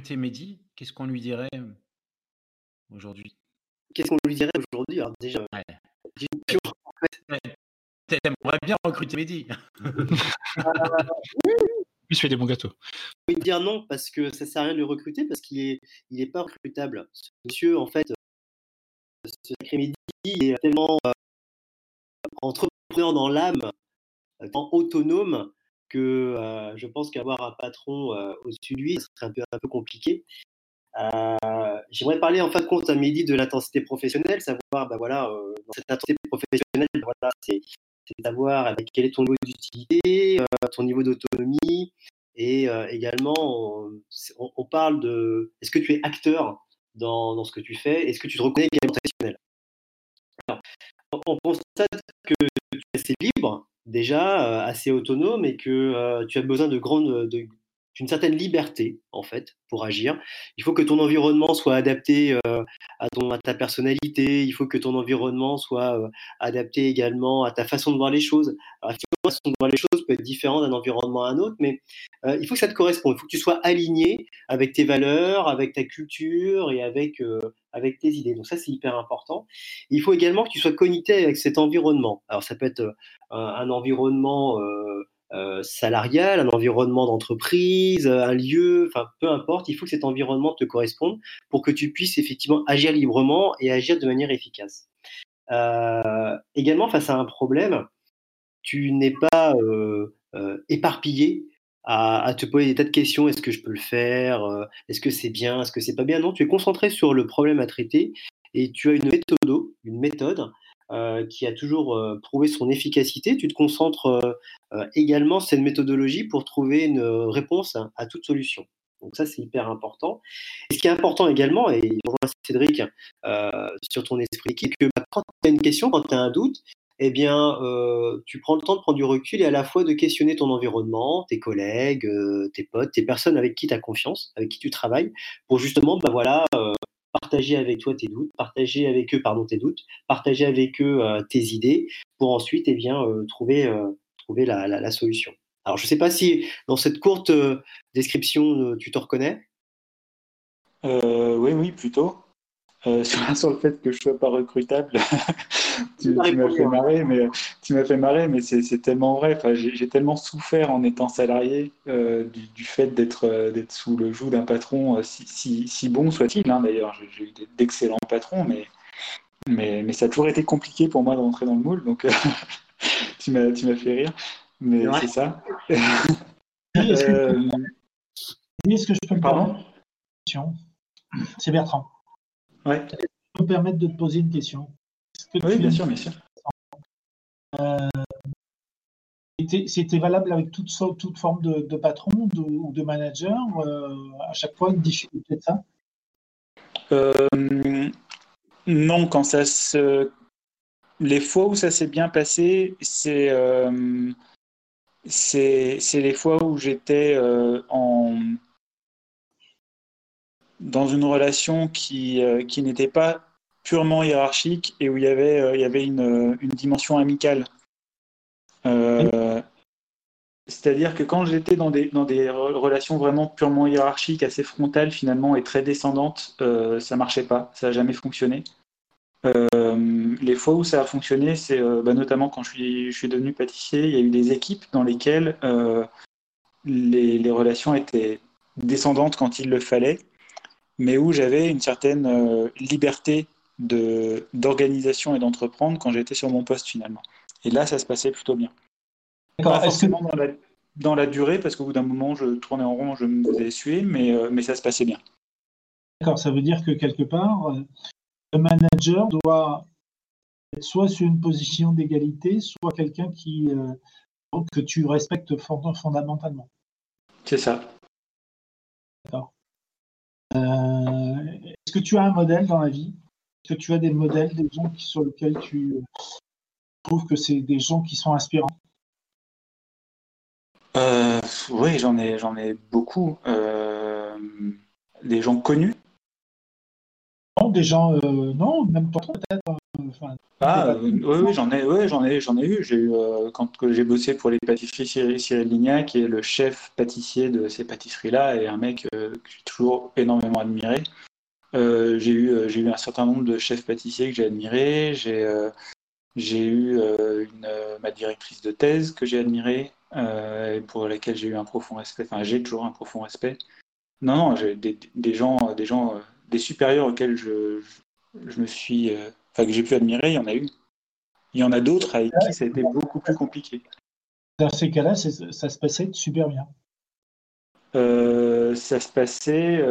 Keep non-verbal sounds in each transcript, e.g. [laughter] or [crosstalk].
recruter Mehdi, qu'est-ce qu'on lui dirait aujourd'hui? Qu'est-ce qu'on lui dirait aujourd'hui? Alors déjà, Ouais. en fait. T'aimerais bien recruter Mehdi [laughs] [laughs] je fais des bons gâteaux. Vais dire non parce que ça sert à rien de le recruter parce qu'il est, il est pas recrutable. Ce monsieur, en fait, euh, ce sacré Mehdi est tellement euh, entrepreneur dans l'âme, euh, autonome que je pense qu'avoir un patron au-dessus de lui, ce serait un peu, compliqué. J'aimerais parler en fin de compte à Mehdi de l'intensité professionnelle, savoir, bah voilà, dans cette intensité professionnelle, bah voilà, c'est savoir quel est ton niveau d'utilité, ton niveau d'autonomie, et également, on, parle de est-ce que tu es acteur dans, ce que tu fais, est-ce que tu te reconnais également professionnel? Alors, on constate que tu es assez libre, déjà, euh, assez autonome, et que euh, tu as besoin de grande, de- d'une certaine liberté, en fait, pour agir. Il faut que ton environnement soit adapté euh, à, ton, à ta personnalité, il faut que ton environnement soit euh, adapté également à ta façon de voir les choses. La façon de voir les choses peut être différente d'un environnement à un autre, mais euh, il faut que ça te corresponde. Il faut que tu sois aligné avec tes valeurs, avec ta culture et avec, avec tes idées. Donc ça, c'est hyper important. Il faut également que tu sois connecté avec cet environnement. Alors ça peut être un, environnement salarial, un environnement d'entreprise, euh, un lieu, enfin peu importe. Il faut que cet environnement te corresponde pour que tu puisses effectivement agir librement et agir de manière efficace. Euh, également, face à un problème, tu n'es pas euh, euh, éparpillé à, te poser des tas de questions. Est-ce que je peux le faire? Euh, Est-ce que c'est bien? Est-ce que c'est pas bien? Non, tu es concentré sur le problème à traiter et tu as une méthode, une méthode euh, qui a toujours euh, prouvé son efficacité. Tu te concentres euh, euh, également cette méthodologie pour trouver une réponse à, toute solution. Donc ça, c'est hyper important. Et ce qui est important également, et je rejoins Cédric sur ton esprit, c'est que bah, quand tu as une question, quand tu as un doute, eh bien, tu prends le temps de prendre du recul et à la fois de questionner ton environnement, tes collègues, tes potes, tes personnes avec qui tu as confiance, avec qui tu travailles, pour justement, bah voilà, partager avec toi tes doutes, partager avec eux, pardon, tes doutes, partager avec eux euh, tes idées, pour ensuite, eh bien, euh, trouver, euh, trouver la, la, la solution. Alors, je ne sais pas si dans cette courte description, tu te reconnais? Oui, oui, plutôt. Euh, [laughs] sur, sur, le fait que je sois pas recrutable, [laughs] tu, tu m'as fait marrer, mais tu m'as fait marrer, mais c'est tellement vrai. Enfin, j'ai tellement souffert en étant salarié euh, du, du, fait d'être euh, d'être sous le joug d'un patron, si, si, si, bon soit-il. Hein, D'ailleurs, j'ai eu d'excellents patrons, mais, mais mais ça a toujours été compliqué pour moi de rentrer dans le moule. Donc [laughs] tu m'as tu m'as fait rire, mais c'est ça. Est-ce que, est que, je peux me Pardon? C'est Bertrand. Ouais. Je peux me permettre de te poser une question. oui, bien sûr, bien sûr. Euh, C'était valable avec toute, toute forme de, de patron ou de manager euh, À chaque fois, une difficulté de ça? Euh, Non, quand ça se. Les fois où ça s'est bien passé, c'est c'est les fois où j'étais en dans une relation qui, euh, qui n'était pas purement hiérarchique et où il y avait, euh, il y avait une, une dimension amicale. Euh, C'est-à-dire que quand j'étais dans des, dans des relations vraiment purement hiérarchiques, assez frontales finalement et très descendantes, euh, ça marchait pas, ça n'a jamais fonctionné. les fois où ça a fonctionné, c'est bah, notamment quand je suis, je suis devenu pâtissier, il y a eu des équipes dans lesquelles les, les relations étaient descendantes quand il le fallait mais où j'avais une certaine euh, liberté d'organisation et d'entreprendre quand j'étais sur mon poste finalement. Et là, ça se passait plutôt bien. Pas forcément que... dans, la, dans, la, durée, parce qu'au bout d'un moment, je tournais en rond, je me faisais suer, mais, euh, mais ça se passait bien. D'accord, ça veut dire que quelque part, euh, le manager doit être soit sur une position d'égalité, soit quelqu'un qui euh, que tu respectes fondamentalement. C'est ça. D'accord. Euh, Est-ce que tu as un modèle dans la vie? Est-ce que tu as des modèles, des gens qui, sur lesquels tu trouves que c'est des gens qui sont inspirants? Euh, Oui, j'en ai, j'en ai beaucoup. Euh, des gens connus? Non, des gens, euh, non, même pas trop peut-être. ah, oui, oui j'en ai, ouais, j'en ai, j'en ai eu. J'ai eu quand j'ai bossé pour les pâtisseries Cyril Lignac, qui est le chef pâtissier de ces pâtisseries-là, et un mec que j'ai toujours énormément admiré. J'ai eu, j'ai eu un certain nombre de chefs pâtissiers que j'ai admirés. J'ai j'ai eu euh, une, euh, ma directrice de thèse que j'ai admirée, euh, pour laquelle j'ai eu un profond respect. Enfin, j'ai toujours un profond respect. Non, non, j'ai des, des, gens, des gens, des supérieurs auxquels je, je, me suis, enfin que j'ai pu admirer, il y en a eu. Il y en a d'autres avec qui ça a été beaucoup plus compliqué. Dans ces cas-là, ça se passait super bien. ça se passait.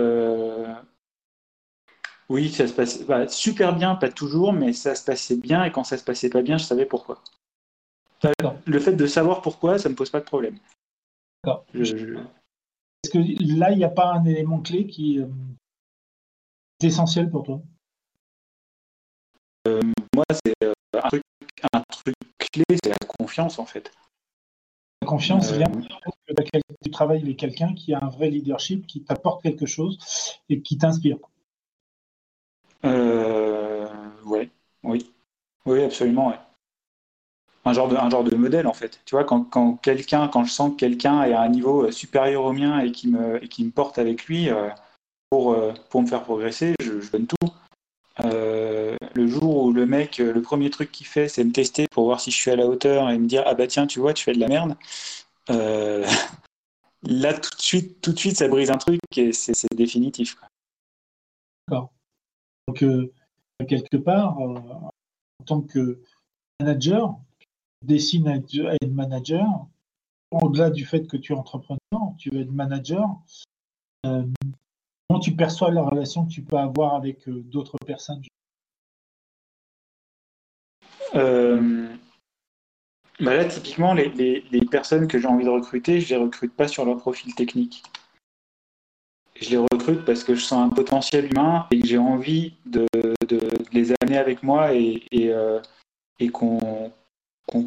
Oui, ça se passe bah, super bien, pas toujours, mais ça se passait bien et quand ça se passait pas bien, je savais pourquoi. Le fait de savoir pourquoi, ça me pose pas de problème. D'accord. Est-ce que là, il n'y a pas un élément clé qui euh, est essentiel pour toi? Euh, Moi, c'est euh, un, truc, clé, c'est la confiance en fait. La confiance vient que tu travailles avec quelqu'un qui a un vrai leadership, qui t'apporte quelque chose et qui t'inspire. Euh, ouais, oui, oui, absolument. Un genre de, un genre de modèle en fait. Tu vois, quand, quand quelqu'un, quand je sens que quelqu'un est à un niveau euh, supérieur au mien et qui me, et qui me porte avec lui euh, pour, euh, pour me faire progresser, je, donne tout. le jour où le mec, le premier truc qu'il fait, c'est me tester pour voir si je suis à la hauteur et me dire ah bah tiens, tu vois, tu fais de la merde. [laughs] là, tout de suite, tout de suite, ça brise un truc et c'est définitif. D'accord. Donc, euh, quelque part, euh, en tant que manager, tu dessines à être manager, au-delà du fait que tu es entrepreneur, tu veux être manager, euh, comment tu perçois la relation que tu peux avoir avec d'autres personnes? Bah là, typiquement, les, personnes que j'ai envie de recruter, je ne les recrute pas sur leur profil technique parce que je sens un potentiel humain et que j'ai envie de, les amener avec moi et, euh, qu'on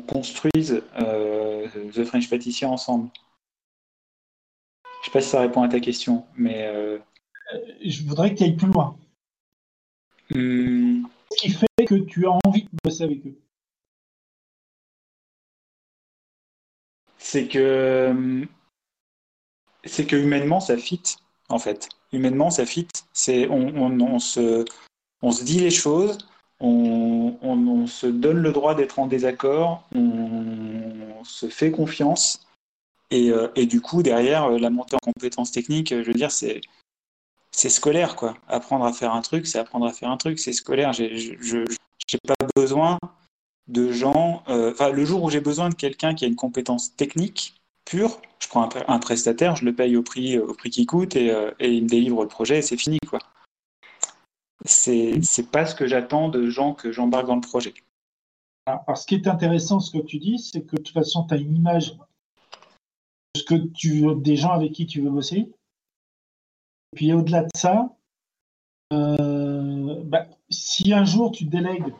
construise euh, The French Pâtissier ensemble. Je ne sais pas si ça répond à ta question, mais. Euh, je voudrais que tu ailles plus loin. Hmm. Ce qui fait que tu as envie de bosser avec eux C'est que. C'est que humainement, ça fit en fait. Humainement, ça fit. C'est, on, se, on se dit les choses, on, se donne le droit d'être en désaccord, on se fait confiance. Et, euh, du coup, derrière, euh, la montée en compétences techniques, je veux dire, c'est, c'est scolaire, quoi. Apprendre à faire un truc, c'est apprendre à faire un truc, c'est scolaire. J'ai, je n'ai pas besoin de gens. Euh, enfin, le jour où j'ai besoin de quelqu'un qui a une compétence technique, pur, je prends un, prestataire, je le paye au prix, au prix qu'il coûte et, euh, et, il me délivre le projet et c'est fini. quoi. C'est, pas ce que j'attends de gens que j'embarque dans le projet. Alors, ce qui est intéressant, ce que tu dis, c'est que de toute façon, tu as une image ce que tu veux, des gens avec qui tu veux bosser. Et puis au-delà de ça, euh, bah, si un jour tu délègues,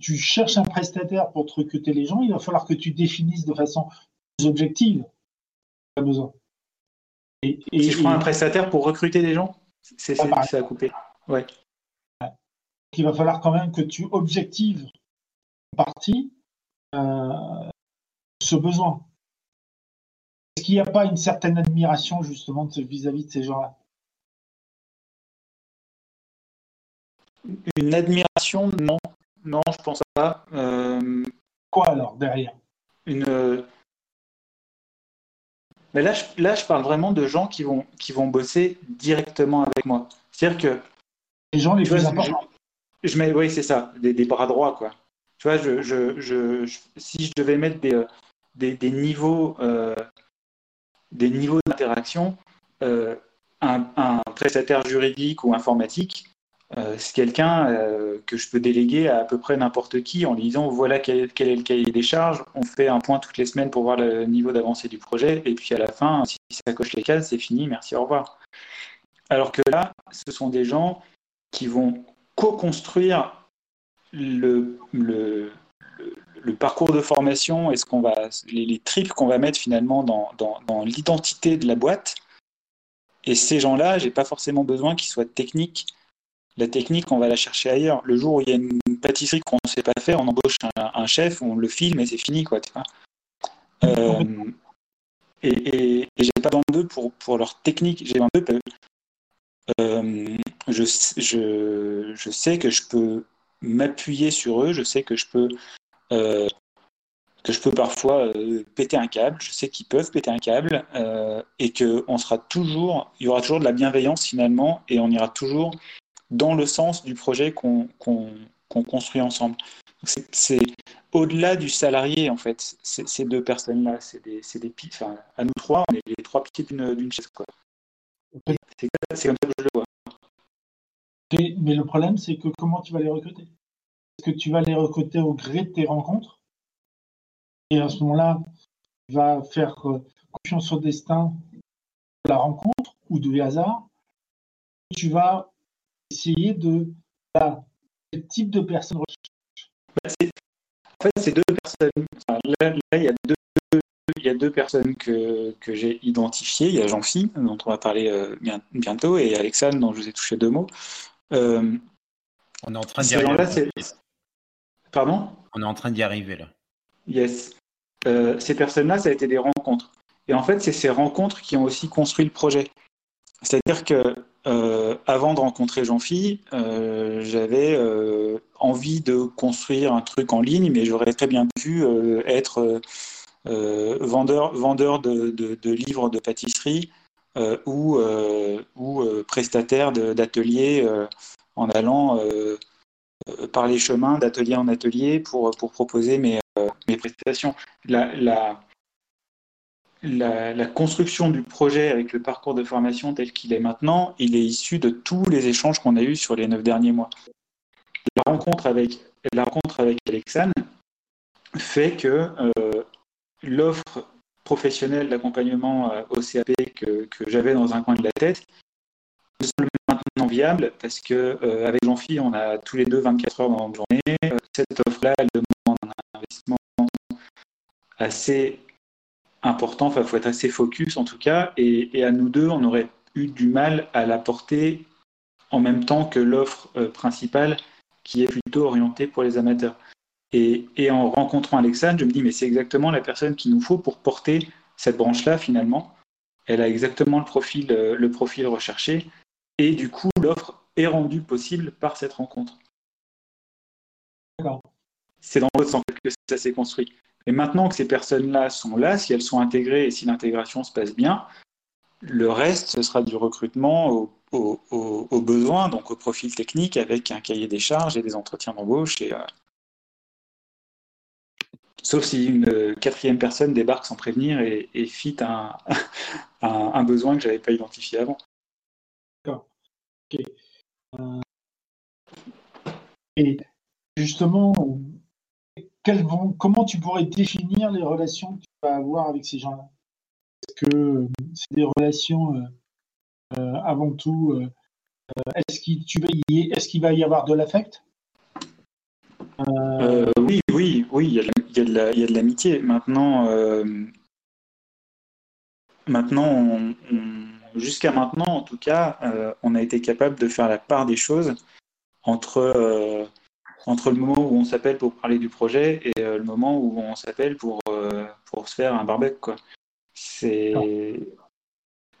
tu cherches un prestataire pour te recruter les gens, il va falloir que tu définisses de façon plus objective besoin. Et, si je prends un prestataire pour recruter des gens, c'est ça à couper. Ouais. Il va falloir quand même que tu objectives en partie euh, ce besoin. Est-ce qu'il n'y a pas une certaine admiration justement vis-à-vis de ces gens-là? Une admiration, non. Non, je pense pas. Euh, Quoi alors derrière? Une mais là je, là, je parle vraiment de gens qui vont, qui vont bosser directement avec moi. C'est-à-dire que. Les gens les plus importants. Je, mets, oui, c'est ça, des, bras droits, quoi. Tu vois, je, je, si je devais mettre des, euh, des, niveaux, euh, des niveaux d'interaction, euh, un, un, prestataire juridique ou informatique, euh, c'est quelqu'un euh, que je peux déléguer à à peu près n'importe qui en lui disant voilà quel, est le cahier des charges, on fait un point toutes les semaines pour voir le niveau d'avancée du projet, et puis à la fin, si ça coche les cases, c'est fini, merci, au revoir. Alors que là, ce sont des gens qui vont co-construire le, le, parcours de formation et ce va, les, tripes qu'on va mettre finalement dans, dans l'identité de la boîte. Et ces gens-là, j'ai pas forcément besoin qu'ils soient techniques La technique, on va la chercher ailleurs. Le jour où il y a une pâtisserie qu'on ne sait pas faire, on embauche un, chef, on le filme et c'est fini. Quoi, euh, et, j'ai pas d'eux pour, leur technique, j'ai besoin d'eux parce que euh, je, sais que je peux m'appuyer sur eux, je sais que je peux euh, que je peux parfois péter un câble, je sais qu'ils peuvent péter un câble et que y aura toujours de la bienveillance finalement et on ira toujours dans le sens du projet qu'on construit ensemble. C'est au-delà du salarié en fait, ces deux personnes-là, c'est des, des enfin, à nous trois, on est les trois pieds d'une chaise quoi. C'est comme ça que je le vois. Mais le problème, c'est que comment tu vas les recruter? Est-ce que tu vas les recruter au gré de tes rencontres? Et à ce moment-là, tu vas faire euh, confiance au destin de la rencontre ou du hasard? Tu vas essayer de bah, quel type de personne bah, En fait, c'est deux personnes. là, il y a deux il y a deux personnes que, que j'ai identifiées. Il y a Jean-Phi, dont on va parler euh, bientôt, et Alexandre, dont je vous ai touché deux mots. Euh, on est en train d'y arriver. Pardon? On est en train d'y arriver là. Yes. Euh, ces personnes-là, ça a été des rencontres. Et en fait, c'est ces rencontres qui ont aussi construit le projet. C'est-à-dire que euh, avant de rencontrer Jean-Phi, j'avais envie de construire un truc en ligne, mais j'aurais très bien pu être vendeur, vendeur de, de, livres de pâtisserie euh, ou, euh, ou euh, prestataire d'ateliers en allant par les chemins d'atelier en atelier pour, pour proposer mes, mes prestations. La, construction du projet avec le parcours de formation tel qu'il est maintenant, il est issu de tous les échanges qu'on a eus sur les neuf derniers mois. La rencontre avec, la rencontre avec Alexandre fait que euh, l'offre professionnel d'accompagnement euh, au CAP que, j'avais dans un coin de la tête me semble maintenant viable parce que euh, avec Jean-Philippe, on a tous les deux 24 heures dans la journée. Euh, cette offre-là, elle demande un investissement assez important, enfin, il faut être assez focus en tout cas, et, et, à nous deux, on aurait eu du mal à la porter en même temps que l'offre principale qui est plutôt orientée pour les amateurs. Et, en rencontrant Alexandre, je me dis, mais c'est exactement la personne qu'il nous faut pour porter cette branche-là, finalement. Elle a exactement le profil, euh, le profil recherché. Et du coup, l'offre est rendue possible par cette rencontre. C'est dans l'autre sens que ça s'est construit. Et maintenant que ces personnes-là sont là, si elles sont intégrées et si l'intégration se passe bien, le reste, ce sera du recrutement aux besoins, donc au profil technique, avec un cahier des charges et des entretiens d'embauche. Euh, Sauf si une euh, quatrième personne débarque sans prévenir et, fit [laughs] un, un, besoin que je n'avais pas identifié avant. D'accord. Euh, et justement, comment tu pourrais définir les relations que tu vas avoir avec ces gens-là? Est-ce que c'est des relations euh, avant tout Est-ce qu'il va y avoir de l'affect? Euh, oui, oui, oui, il y a de l'amitié. Maintenant, euh, maintenant jusqu'à maintenant, en tout cas, euh, on a été capable de faire la part des choses entre, entre le moment où on s'appelle pour parler du projet et le moment où on s'appelle pour, pour se faire un barbecue. Quoi. C'est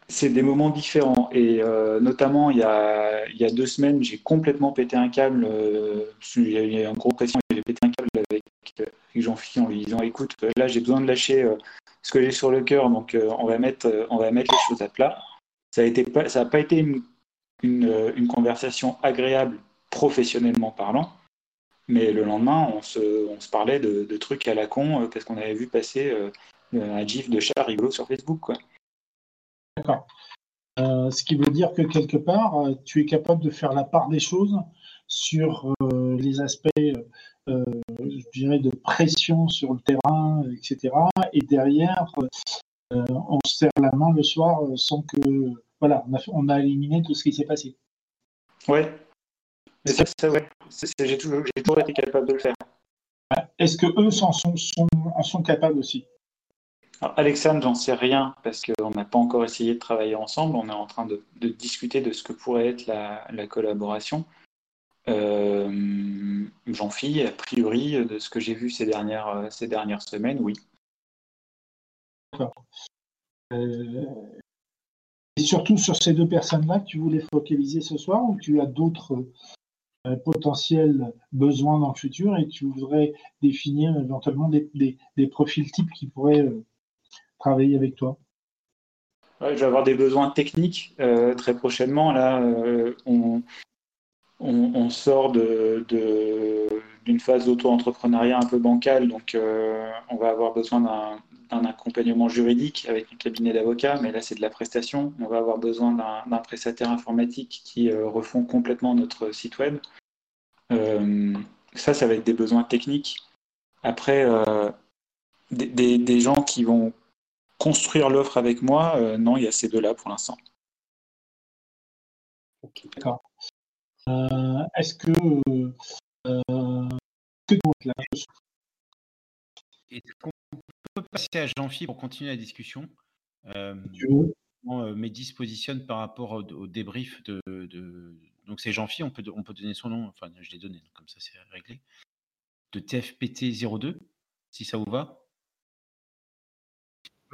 c'est des moments différents. Et euh, notamment, il y, a, il y, a, deux semaines, j'ai complètement pété un câble. Euh, il y a eu un gros pression. J'ai pété un câble avec, avec Jean-Philippe en lui disant Écoute, là, j'ai besoin de lâcher euh, ce que j'ai sur le cœur, donc on, va mettre, on va mettre les choses à plat. Ça n'a pas, ça pas été une, une, une, conversation agréable professionnellement parlant. Mais le lendemain, on se, on se parlait de, de, trucs à la con parce qu'on avait vu passer un gif de chat rigolo sur Facebook. Quoi. D'accord. Euh, ce qui veut dire que quelque part, euh, tu es capable de faire la part des choses sur euh, les aspects, je dirais, de pression sur le terrain, etc. Et derrière, on se serre la main le soir sans que, voilà, on a, éliminé tout ce qui s'est passé. Ouais. Mais ça, ça ouais. J'ai toujours, toujours, été capable de le faire. Est-ce que eux en sont, sont, en sont capables aussi? Alexandre, j'en sais rien parce qu'on n'a pas encore essayé de travailler ensemble. On est en train de, discuter de ce que pourrait être la, collaboration. Euh, J'en fis, a priori, de ce que j'ai vu ces dernières, ces dernières semaines, oui. D'accord. Euh, et surtout sur ces deux personnes-là tu voulais focaliser ce soir ou tu as d'autres potentiels besoins dans le futur et tu voudrais définir éventuellement des, des, profils types qui pourraient euh, travailler avec toi Je vais avoir des besoins techniques très prochainement. Là, on, sort de, phase d'auto-entrepreneuriat un peu bancale, donc on va avoir besoin d'un un accompagnement juridique avec un cabinet d'avocats, mais là c'est de la prestation. On va avoir besoin d'un prestataire informatique qui euh, refond complètement notre site web. Euh, ça, ça va être des besoins techniques. Après, euh, des, gens qui vont construire l'offre avec moi, non, il y a ces deux-là pour l'instant. D'accord. Est-ce que, peut passer à Jean-Philippe pour continuer la discussion. Euh, comment euh, Mehdi se positionne par rapport au, débrief de, Donc c'est Jean-Philippe, on peut, on peut donner son nom, enfin je l'ai donné, comme ça c'est réglé. De TFPT 02, si ça vous va.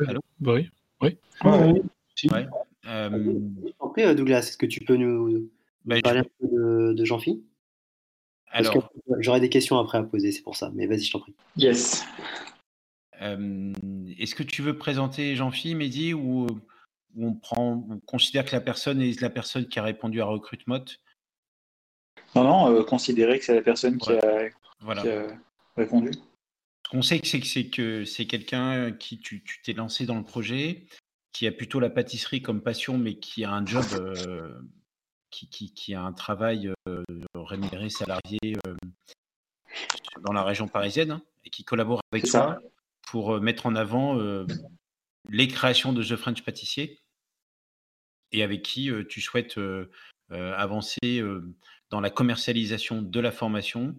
Allô? Oui. Oui. Ouais. Euh, Douglas, est-ce que tu peux nous, bah, parler un peu de, Jean-Philippe? Alors, j'aurais des questions après à poser, c'est pour ça. Mais vas-y, je t'en prie. Yes. Est-ce que tu veux présenter Jean-Philippe, Mehdi, ou, on, prend, on considère que la personne est la personne qui a répondu à Recruitmot? Non, non, euh, considérer que c'est la personne qui, a, répondu. Ce qu'on sait, c'est que c'est quelqu'un qui tu t'es lancé dans le projet, qui a plutôt la pâtisserie comme passion, mais qui a un job, euh, qui, a un travail euh, rémunéré salarié dans la région parisienne hein, et qui collabore avec toi pour euh, mettre en avant euh, les créations de The French Pâtissier et avec qui euh, tu souhaites avancer dans la commercialisation de la formation,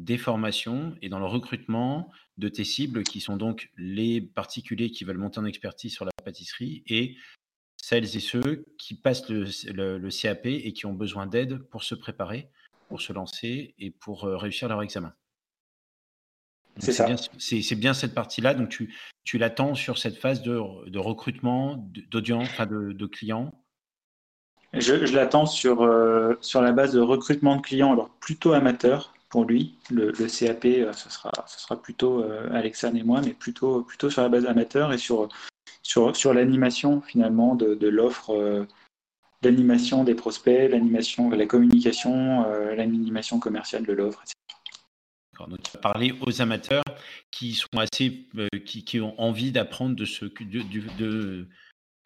des formations et dans le recrutement de tes cibles qui sont donc les particuliers qui veulent monter en expertise sur la pâtisserie et celles et ceux qui passent le, CAP et qui ont besoin d'aide pour se préparer, pour se lancer et pour réussir leur examen. C'est ça. C'est bien cette partie-là. Donc, tu, tu l'attends sur cette phase de, de recrutement, d'audience, enfin de, clients? Je, l'attends sur, euh, sur la base de recrutement de clients, alors plutôt amateur pour lui. Le, CAP, euh, ce, sera, ce sera plutôt euh, Alexandre et moi, mais plutôt, plutôt sur la base amateur et sur, sur, sur l'animation finalement de, de l'offre. l'animation des prospects, l'animation, la communication, l'animation commerciale de l'offre, etc. Donc, tu vas parler aux amateurs qui sont assez, euh, qui, ont envie d'apprendre de ce, de, de,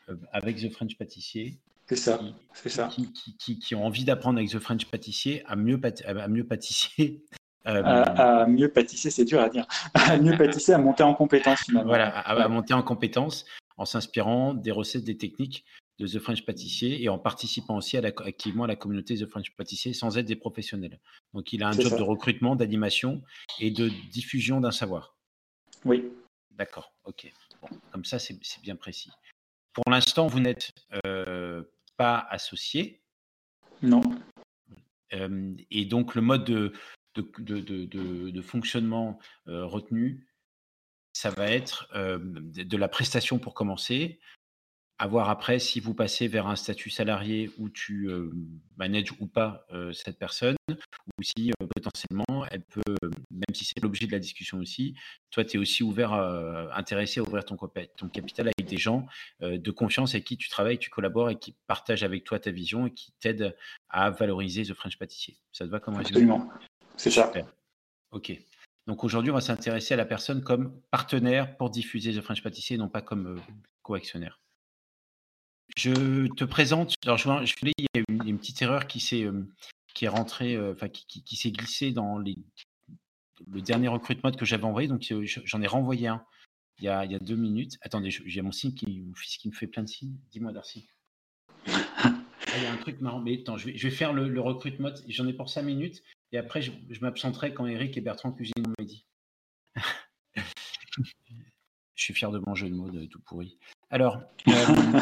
euh, avec The French Pâtissier. C'est ça, c'est ça. Qui, qui, ont envie d'apprendre avec The French Pâtissier à mieux, à mieux pâtissier. [laughs] Euh, à, mieux pâtisser, c'est dur à dire. [laughs] À mieux pâtisser, à monter en compétence finalement. Voilà, à monter en compétence en s'inspirant des recettes, des techniques de The French Pâtissier et en participant aussi activement à la communauté The French Pâtissier sans être des professionnels. Donc il a un job de recrutement, d'animation et de diffusion d'un savoir. Oui. D'accord, ok. comme ça, c'est bien précis. Pour l'instant, vous n'êtes euh, pas associé. Non. Euh, et donc le mode de, de, fonctionnement euh, retenu, ça va être de la prestation pour commencer, à voir après si vous passez vers un statut salarié où tu manages ou pas cette personne, ou si potentiellement elle peut, même si c'est l'objet de la discussion aussi, toi tu es aussi ouvert, intéressé à ouvrir ton, ton capital avec des gens de confiance avec qui tu travailles, tu collabores et qui partagent avec toi ta vision et qui t'aident à valoriser The French Pâtissier. Ça te va comme Absolument, c'est ça. Ok. Donc aujourd'hui, on va s'intéresser à la personne comme partenaire pour diffuser The French Pâtissier, non pas comme coactionnaire. Je te présente, alors je, je il y a une, une petite erreur qui s'est qui est rentrée, enfin qui, qui, s'est glissée dans les, le dernier recrutement que j'avais envoyé, donc j'en ai renvoyé un il y a, il y a deux minutes. Attendez, j'ai mon signe qui, mon fils qui me fait plein de signes. Dis-moi, Darcy. [laughs] Ah, il y a un truc marrant, mais attends, je vais, je vais faire le, le recrutement. J'en ai pour cinq minutes et après je, je m'absenterai quand Eric et Bertrand cuisinent mon midi. [laughs] je suis fier de mon jeu de mots de tout pourri. Alors, [laughs] euh,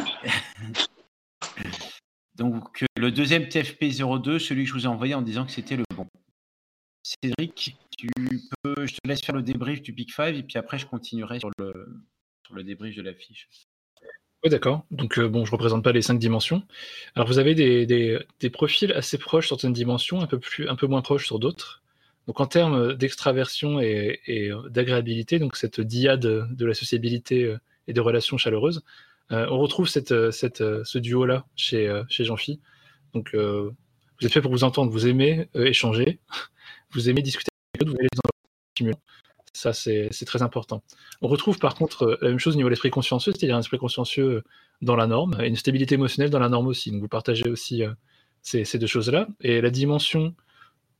donc le deuxième TFP 02, celui que je vous ai envoyé en disant que c'était le bon. Cédric, tu peux, je te laisse faire le débrief du Big Five et puis après je continuerai sur le, sur le débrief de la fiche. Oui, d'accord. Donc, bon, je ne représente pas les cinq dimensions. Alors, vous avez des, des, profils assez proches sur certaines dimensions, un peu, plus, un peu moins proches sur d'autres. Donc, en termes d'extraversion et, et d'agréabilité, donc cette diade de la sociabilité et des relations chaleureuses, on retrouve cette, cette, ce duo-là chez, chez Jean-Phi. Donc, vous êtes fait pour vous entendre, vous aimez échanger, vous aimez discuter vous aimez les stimuler. Ça, c'est très important. On retrouve par contre euh, la même chose au niveau de l'esprit consciencieux, c'est-à-dire un esprit consciencieux dans la norme et une stabilité émotionnelle dans la norme aussi. Donc vous partagez aussi euh, ces, deux choses-là. Et la dimension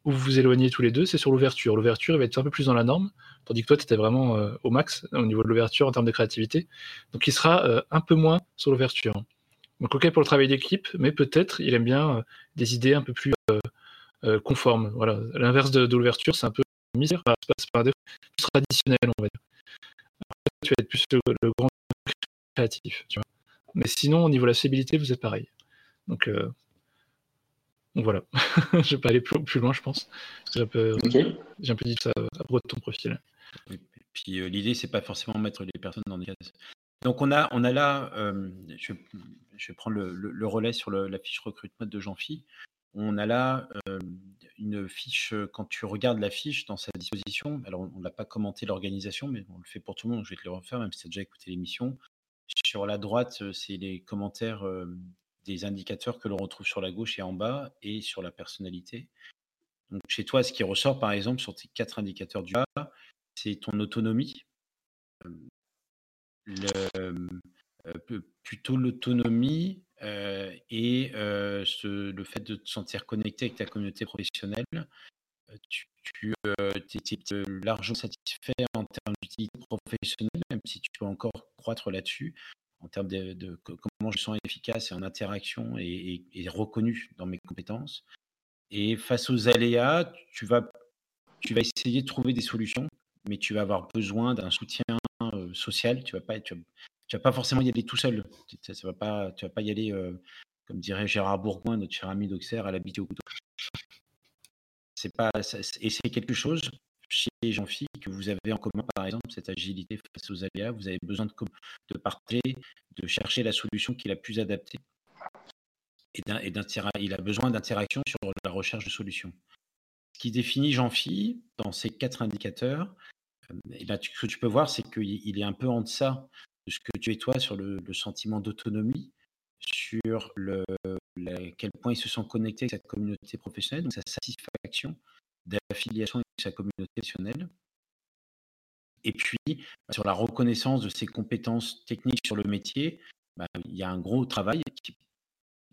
où vous vous éloignez tous les deux, c'est sur l'ouverture. L'ouverture, va être un peu plus dans la norme, tandis que toi, tu étais vraiment euh, au max au niveau de l'ouverture en termes de créativité. Donc il sera un peu moins sur l'ouverture. Donc ok pour le travail d'équipe, mais peut-être il aime bien des idées un peu plus conformes. Voilà. L'inverse de l'ouverture, c'est un peu misère, c'est pas, plus traditionnel, on va dire. Après, tu vas être plus le, grand créatif, tu vois. Mais sinon, au niveau de la stabilité, vous êtes pareil. Donc, euh, voilà. [laughs] je vais pas aller plus, loin, je pense. J'ai un, peu, un peu dit ça à propos de ton profil. Et puis euh, l'idée, c'est pas forcément mettre les personnes dans des cases. Donc on a, on a là, euh, je, vais prendre le, relais sur la fiche recrutement de Jean-Phi. On a là une fiche, quand tu regardes la fiche dans sa disposition, alors on n'a pas commenté l'organisation, mais on le fait pour tout le monde, je vais te le refaire, même si tu as déjà écouté l'émission. Sur la droite, c'est les commentaires des indicateurs que l'on retrouve sur la gauche et en bas, et sur la personnalité. Donc chez toi, ce qui ressort, par exemple, sur tes quatre indicateurs du bas, c'est ton autonomie. Plutôt l'autonomie, euh, et euh, le fait de te sentir connecté avec ta communauté professionnelle, euh, tu, es, largement satisfait en termes d'utilité professionnelle, même si tu peux encore croître là-dessus, en termes de, comment je sens efficace et en interaction et, reconnu dans mes compétences. Et face aux aléas, tu vas, tu vas essayer de trouver des solutions, mais tu vas avoir besoin d'un soutien social. Tu vas pas, tu, tu vas pas forcément y aller tout seul. Ça, va pas, tu vas pas y aller, euh, comme dirait Gérard Bourgoin, notre cher ami d'Auxerre, à l'habiter au couteau. C'est pas, et c'est quelque chose chez Jean-Philippe que vous avez en commun, par exemple, cette agilité face aux aléas. Vous avez besoin de, de partager, de chercher la solution qui est la plus adaptée. Et, il a besoin d'interaction sur la recherche de solutions. Ce qui définit Jean-Philippe dans ces quatre indicateurs, euh, ben, ce que tu peux voir, c'est qu'il est un peu en deçà ce que tu es toi sur le, sentiment d'autonomie, sur le, quel point il se sent connecté avec sa communauté professionnelle, donc sa satisfaction d'affiliation avec sa communauté professionnelle. Et puis, sur la reconnaissance de ses compétences techniques sur le métier, bah, il y a un gros travail qui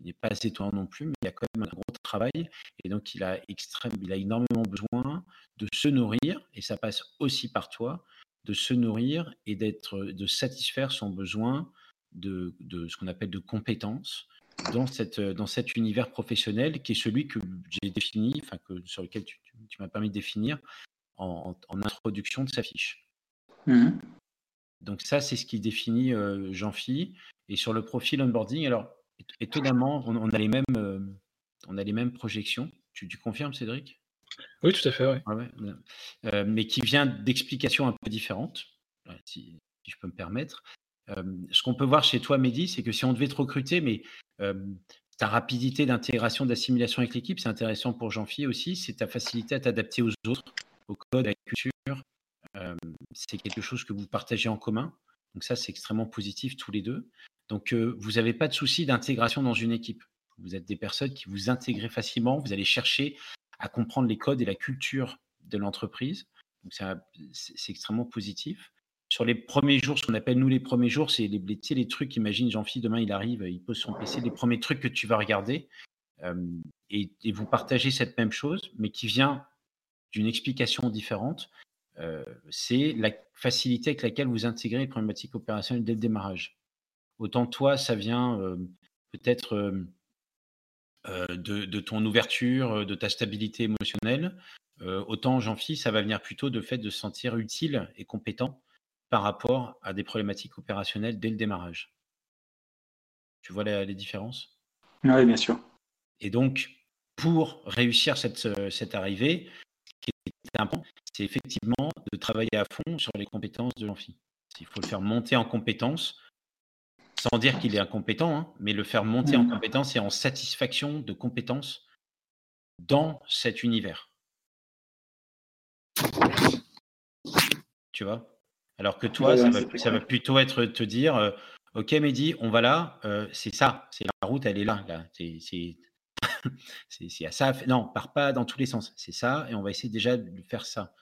n'est pas assez étonnant non plus, mais il y a quand même un gros travail. Et donc, il a, extrême, il a énormément besoin de se nourrir, et ça passe aussi par toi, de se nourrir et d'être, de satisfaire son besoin de, de ce qu'on appelle de compétences dans, cette, dans cet univers professionnel qui est celui que j'ai défini, enfin que, sur lequel tu, tu, m'as permis de définir en, en, introduction de sa fiche. Mmh Donc ça, c'est ce qui définit euh, Jean-Phi. Et sur le profil onboarding, alors étonnamment, on, a les mêmes, euh, on a les mêmes projections. Tu, tu confirmes, Cédric? Oui, tout à fait, euh, mais qui vient d'explications un peu différentes, si, je peux me permettre. ce qu'on peut voir chez toi, Mehdi, c'est que si on devait te recruter, mais ta rapidité d'intégration, d'assimilation avec l'équipe, c'est intéressant pour Jean-Phi aussi, c'est ta facilité à t'adapter aux autres, au code, à la culture. c'est quelque chose que vous partagez en commun. Donc ça, c'est extrêmement positif tous les deux. Donc vous n'avez pas de souci d'intégration dans une équipe. Vous êtes des personnes qui vous intégrez facilement, vous allez chercher à comprendre les codes et la culture de l'entreprise. Donc, c'est extrêmement positif. Sur les premiers jours, ce qu'on appelle nous les premiers jours, c'est les, les, trucs. Imagine Jean-Philippe, demain il arrive, il pose son PC, les premiers trucs que tu vas regarder et, vous partagez cette même chose, mais qui vient d'une explication différente. c'est la facilité avec laquelle vous intégrez les problématiques opérationnelles dès le démarrage. Autant toi, ça vient peut-être de, ton ouverture, de ta stabilité émotionnelle. autant Jean-Phi, ça va venir plutôt de fait de se sentir utile et compétent par rapport à des problématiques opérationnelles dès le démarrage. Tu vois les différences? Oui, bien sûr. Et donc, pour réussir cette, cette arrivée, ce qui un point, c'est effectivement de travailler à fond sur les compétences de l'amphi. Il faut le faire monter en compétences, sans dire qu'il est incompétent, hein, mais le faire monter en mmh. compétences et en satisfaction de compétences dans cet univers. Tu vois? Alors que toi, ça, va, plutôt être te dire euh, Ok, Mehdi, on va là, euh, c'est ça, c'est la route, elle est là. là. C'est [laughs] à ça. Non, pars pas dans tous les sens. C'est ça, et on va essayer déjà de faire ça.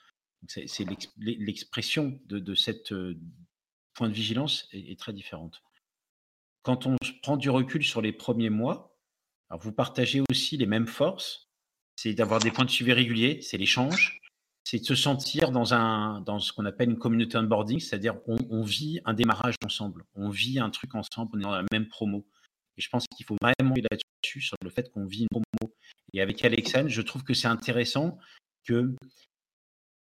C'est l'expression de, de cette euh, point de vigilance est, très différente. Quand on prend du recul sur les premiers mois, vous partagez aussi les mêmes forces, c'est d'avoir des points de suivi réguliers, c'est l'échange, c'est de se sentir dans, un, dans ce qu'on appelle une communauté onboarding, c'est-à-dire on, vit un démarrage ensemble, on vit un truc ensemble, on est dans la même promo. Et je pense qu'il faut vraiment là-dessus sur le fait qu'on vit une promo. Et avec Alexandre, je trouve que c'est intéressant que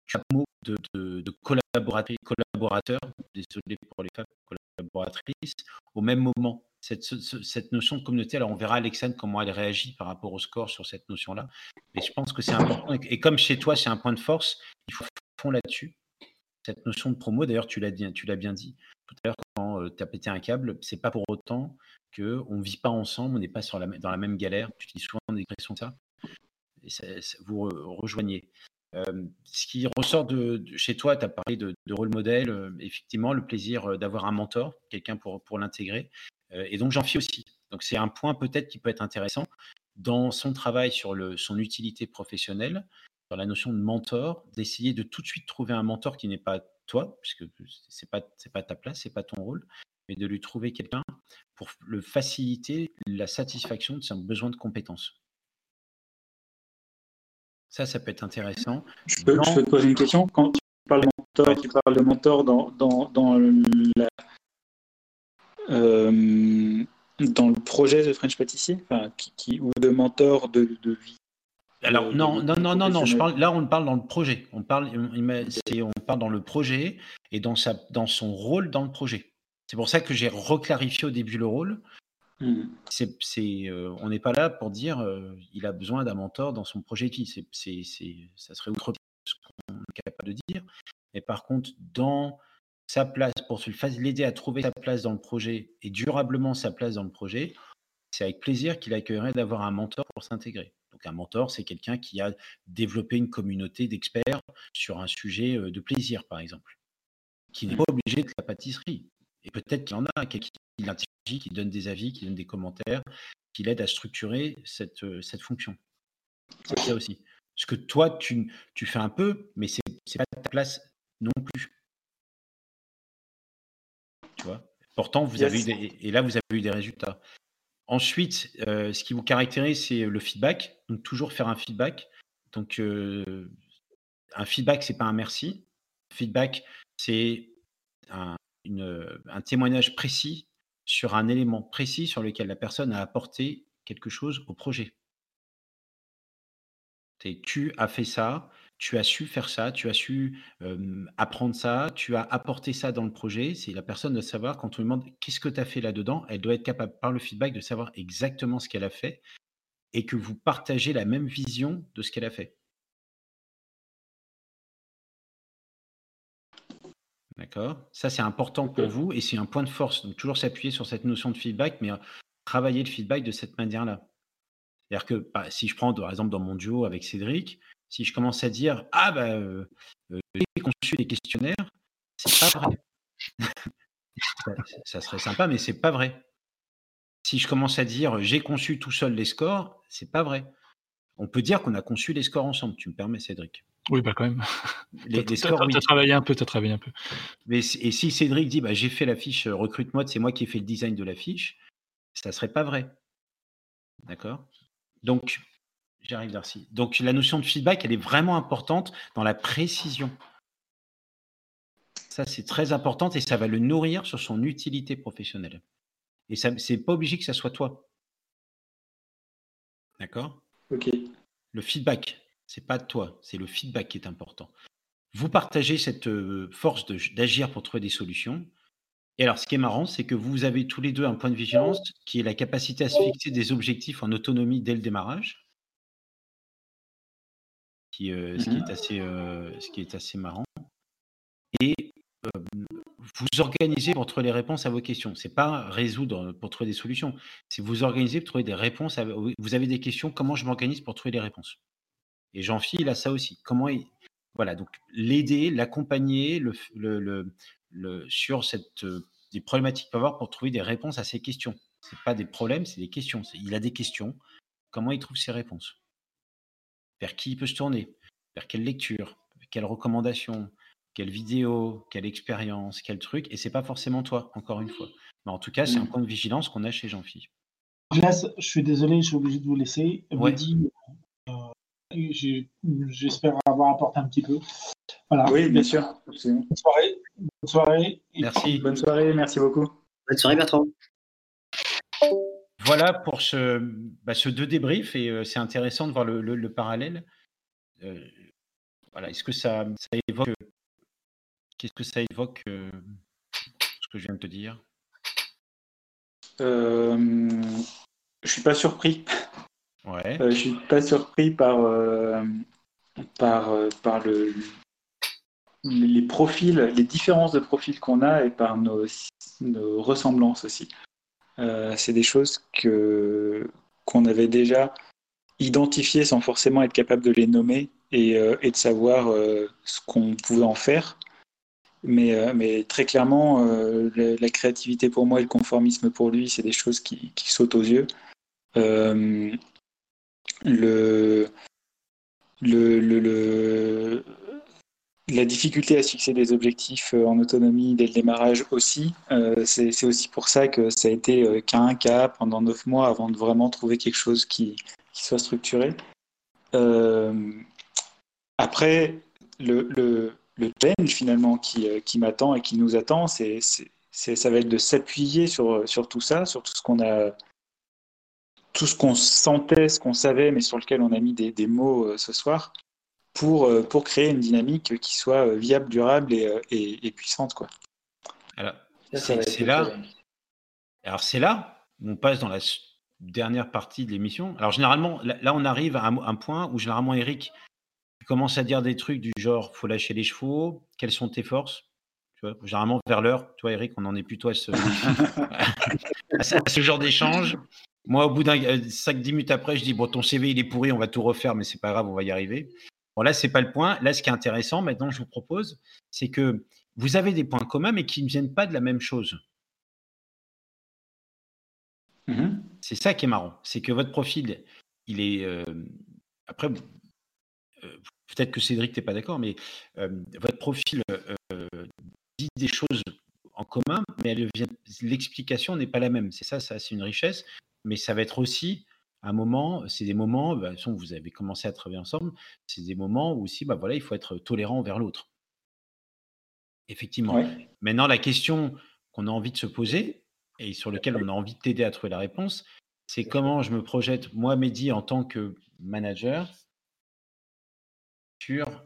tu mot de, de, de désolé pour les femmes collaboratrices, au même moment cette, notion de communauté. Alors, on verra, Alexandre, comment elle réagit par rapport au score sur cette notion-là. Mais je pense que c'est important. Et comme chez toi, c'est un point de force, il faut fond là-dessus. Cette notion de promo, d'ailleurs, tu l'as bien dit tout à l'heure quand euh, tu as pété un câble, c'est pas pour autant qu'on ne vit pas ensemble, on n'est pas dans la même galère. Tu utilises souvent des expressions de ça, vous rejoignez. Euh, ce qui ressort de, chez toi, tu as parlé de, rôle modèle, euh, effectivement, le plaisir d'avoir un mentor, quelqu'un pour, l'intégrer. Euh, et donc, j'en fie aussi. Donc, c'est un point peut-être qui peut être intéressant dans son travail sur le, son utilité professionnelle, sur la notion de mentor, d'essayer de tout de suite trouver un mentor qui n'est pas toi, puisque c'est pas c'est pas ta place, c'est pas ton rôle, mais de lui trouver quelqu'un pour le faciliter la satisfaction de son besoin de compétences. Ça, ça peut être intéressant. Je peux, te poser une question. Quand tu parles de mentor, tu parles de mentor dans, dans, dans la, euh, dans le projet de French Pâtissier qui, ou de mentor de, vie alors non, non, non, non, non, je parle, là on parle dans le projet. On parle, on, on parle dans le projet et dans, sa, dans son rôle dans le projet. C'est pour ça que j'ai reclarifié au début le rôle. C'est, euh, on n'est pas là pour dire euh, il a besoin d'un mentor dans son projet de vie. C'est, c'est, ça serait outre ce qu'on est capable de dire. Mais par contre, dans sa place, pour l'aider à trouver sa place dans le projet et durablement sa place dans le projet, c'est avec plaisir qu'il accueillerait d'avoir un mentor pour s'intégrer. Donc un mentor, c'est quelqu'un qui a développé une communauté d'experts sur un sujet euh, de plaisir, par exemple, qui n'est pas obligé de la pâtisserie. Et peut-être qu'il y en a qui qui donne des avis, qui donne des commentaires, qui l'aide à structurer cette, euh, cette fonction. C'est ça aussi. Ce que toi, tu, tu fais un peu, mais ce n'est pas ta place non plus. Pourtant, vous avez eu des, et là, vous avez eu des résultats. Ensuite, euh, ce qui vous caractérise, c'est le feedback. Donc, toujours faire un feedback. Donc, euh, un feedback, c'est pas un merci. Feedback, c'est un, un, témoignage précis sur un élément précis sur lequel la personne a apporté quelque chose au projet. Tu as fait ça, tu as su faire ça, tu as su apprendre ça, tu as apporté ça dans le projet. C'est la personne de savoir, quand on lui demande qu'est-ce que tu as fait là-dedans, elle doit être capable, par le feedback, de savoir exactement ce qu'elle a fait et que vous partagez la même vision de ce qu'elle a fait. D'accord? Ça, c'est important pour vous et c'est un point de force. Donc, toujours s'appuyer sur cette notion de feedback, mais travailler le feedback de cette manière-là. C'est-à-dire que bah, si je prends, par exemple, dans mon duo avec Cédric, si je commence à dire Ah, bah, j'ai conçu des questionnaires, c'est pas vrai. [laughs] ça, serait sympa, mais c'est pas vrai. Si je commence à dire J'ai conçu tout seul les scores, c'est pas vrai. On peut dire qu'on a conçu les scores ensemble. Tu me permets, Cédric? Oui, bah quand même. Les, scores, as, travaillé un peu, tu as travaillé un peu. Mais, et si Cédric dit bah, J'ai fait la fiche recrute mode, c'est moi qui ai fait le design de la fiche, ça serait pas vrai. D'accord? Donc, J'arrive, Darcy. Donc la notion de feedback, elle est vraiment importante dans la précision. Ça, c'est très important et ça va le nourrir sur son utilité professionnelle. Et ça, c'est pas obligé que ça soit toi. D'accord? Ok. Le feedback, c'est pas toi, c'est le feedback qui est important. Vous partagez cette euh, force d'agir pour trouver des solutions. Et alors, ce qui est marrant, c'est que vous avez tous les deux un point de vigilance qui est la capacité à se fixer des objectifs en autonomie dès le démarrage qui, ce, qui est assez, ce qui est assez marrant. Et vous organisez pour trouver les réponses à vos questions. C'est pas résoudre pour trouver des solutions. C'est vous organiser pour trouver des réponses. vous avez des questions. Comment je m'organise pour trouver les réponses Et Jean-Phil, il a ça aussi. Comment il, voilà, donc l'aider, l'accompagner le, le, le, sur cette, des problématiques qu'il peut avoir pour trouver des réponses à ses questions. Ce pas des problèmes, c'est des questions. Il a des questions. Comment il trouve ses réponses? Vers qui il peut se tourner? Vers quelle lecture? Quelles recommandations quelle vidéo, quelle expérience, quel truc, et c'est pas forcément toi, encore une fois. Mais en tout cas, c'est un mmh. point de vigilance qu'on a chez Jean-Philippe. je suis désolé, je suis obligé de vous laisser. Euh, j'espère avoir apporté un petit peu. Oui, bien sûr. Bonne soirée. Bonne soirée. Merci. Bonne soirée, merci beaucoup. Bonne soirée, Bertrand. Voilà pour ce, bah, ce deux débriefs, et euh, c'est intéressant de voir le, parallèle. Euh, voilà, est-ce que ça, ça évoque Qu'est-ce que ça évoque, euh, ce que je viens de te dire? Euh, Je suis pas surpris. Ouais. Euh, je suis pas surpris par, euh, par, par le, les profils, les différences de profils qu'on a et par nos, ressemblances aussi. c'est des choses que qu'on avait déjà identifiées sans forcément être capable de les nommer et, et de savoir ce qu'on pouvait en faire. Mais, euh, mais très clairement, euh, la, créativité pour moi et le conformisme pour lui, c'est des choses qui, qui, sautent aux yeux. Euh, la difficulté à fixer des objectifs en autonomie dès le démarrage aussi, c'est aussi pour ça que ça a été qu'à un cas pendant neuf mois avant de vraiment trouver quelque chose qui, soit structuré. après, le, le, le challenge finalement qui, euh, m'attend et qui nous attend, c'est, ça va être de s'appuyer sur tout ça, sur tout ce qu'on a, tout ce qu'on sentait, ce qu'on savait, mais sur lequel on a mis des, des mots euh, ce soir, pour, euh, pour créer une dynamique qui soit viable, durable et, et, puissante. Quoi. Alors, c'est, là. Alors c'est là où on passe dans la dernière partie de l'émission. Alors généralement, là, on arrive à un, point où généralement Eric commence à dire des trucs du genre faut lâcher les chevaux, quelles sont tes forces? Tu vois, Généralement vers l'heure, toi Eric, on en est plutôt à ce, [laughs] à ce genre d'échange. Moi, au bout d'un 5-10 euh, minutes après, je dis bon, ton CV il est pourri, on va tout refaire, mais c'est pas grave, on va y arriver. Bon, là, c'est pas le point. Là, ce qui est intéressant, maintenant, je vous propose, c'est que vous avez des points communs, mais qui ne viennent pas de la même chose. Mmh c'est ça qui est marrant. C'est que votre profil, il est. Euh, après, euh, peut-être que Cédric n'est pas d'accord, mais votre profil dit des choses en commun, mais l'explication n'est pas la même. C'est ça, ça c'est une richesse, mais ça va être aussi un moment, c'est des moments, bah, vous avez commencé à travailler ensemble, c'est des moments où aussi, bah, voilà, il faut être tolérant envers l'autre. Effectivement. Maintenant, la question qu'on a envie de se poser et sur laquelle on a envie de t'aider à trouver la réponse, c'est comment je me projette, moi, Mehdi, en tant que manager,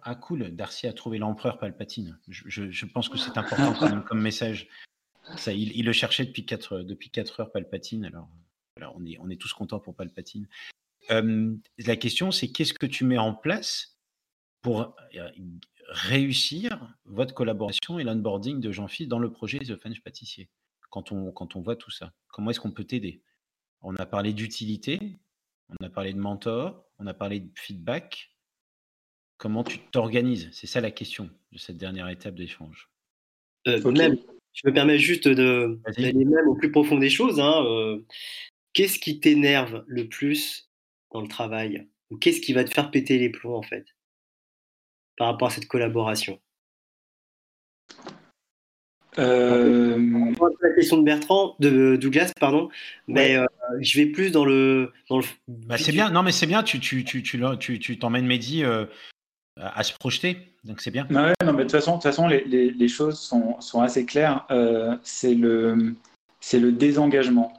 ah cool, Darcy a trouvé l'empereur Palpatine. Je, pense que c'est important [laughs] comme, message. Ça, il, le cherchait depuis 4 depuis quatre heures Palpatine. Alors, on est on est tous contents pour Palpatine. la question c'est qu'est-ce que tu mets en place pour euh, réussir votre collaboration et l'onboarding de Jean-Philippe dans le projet The French Pâtissier? Quand on, quand on voit tout ça Comment est-ce qu'on peut t'aider? On a parlé d'utilité, on a parlé de mentor, on a parlé de feedback, Comment tu t'organises? C'est ça la question de cette dernière étape d'échange. Euh, même, je me permets juste d'aller même au plus profond des choses. Hein, euh, qu'est-ce qui t'énerve le plus dans le travail Ou qu'est-ce qui va te faire péter les plombs en fait par rapport à cette collaboration? Euh... La question de Bertrand, de Douglas, pardon, mais euh, je vais plus dans le. Dans le... Bah, c'est bien, non mais c'est bien, tu, tu, tu, tu, tu t'emmènes Mehdi à se projeter. Donc c'est bien. non, mais de toute façon, de toute façon les, les, choses sont, sont, assez claires. Euh, c'est le, le désengagement.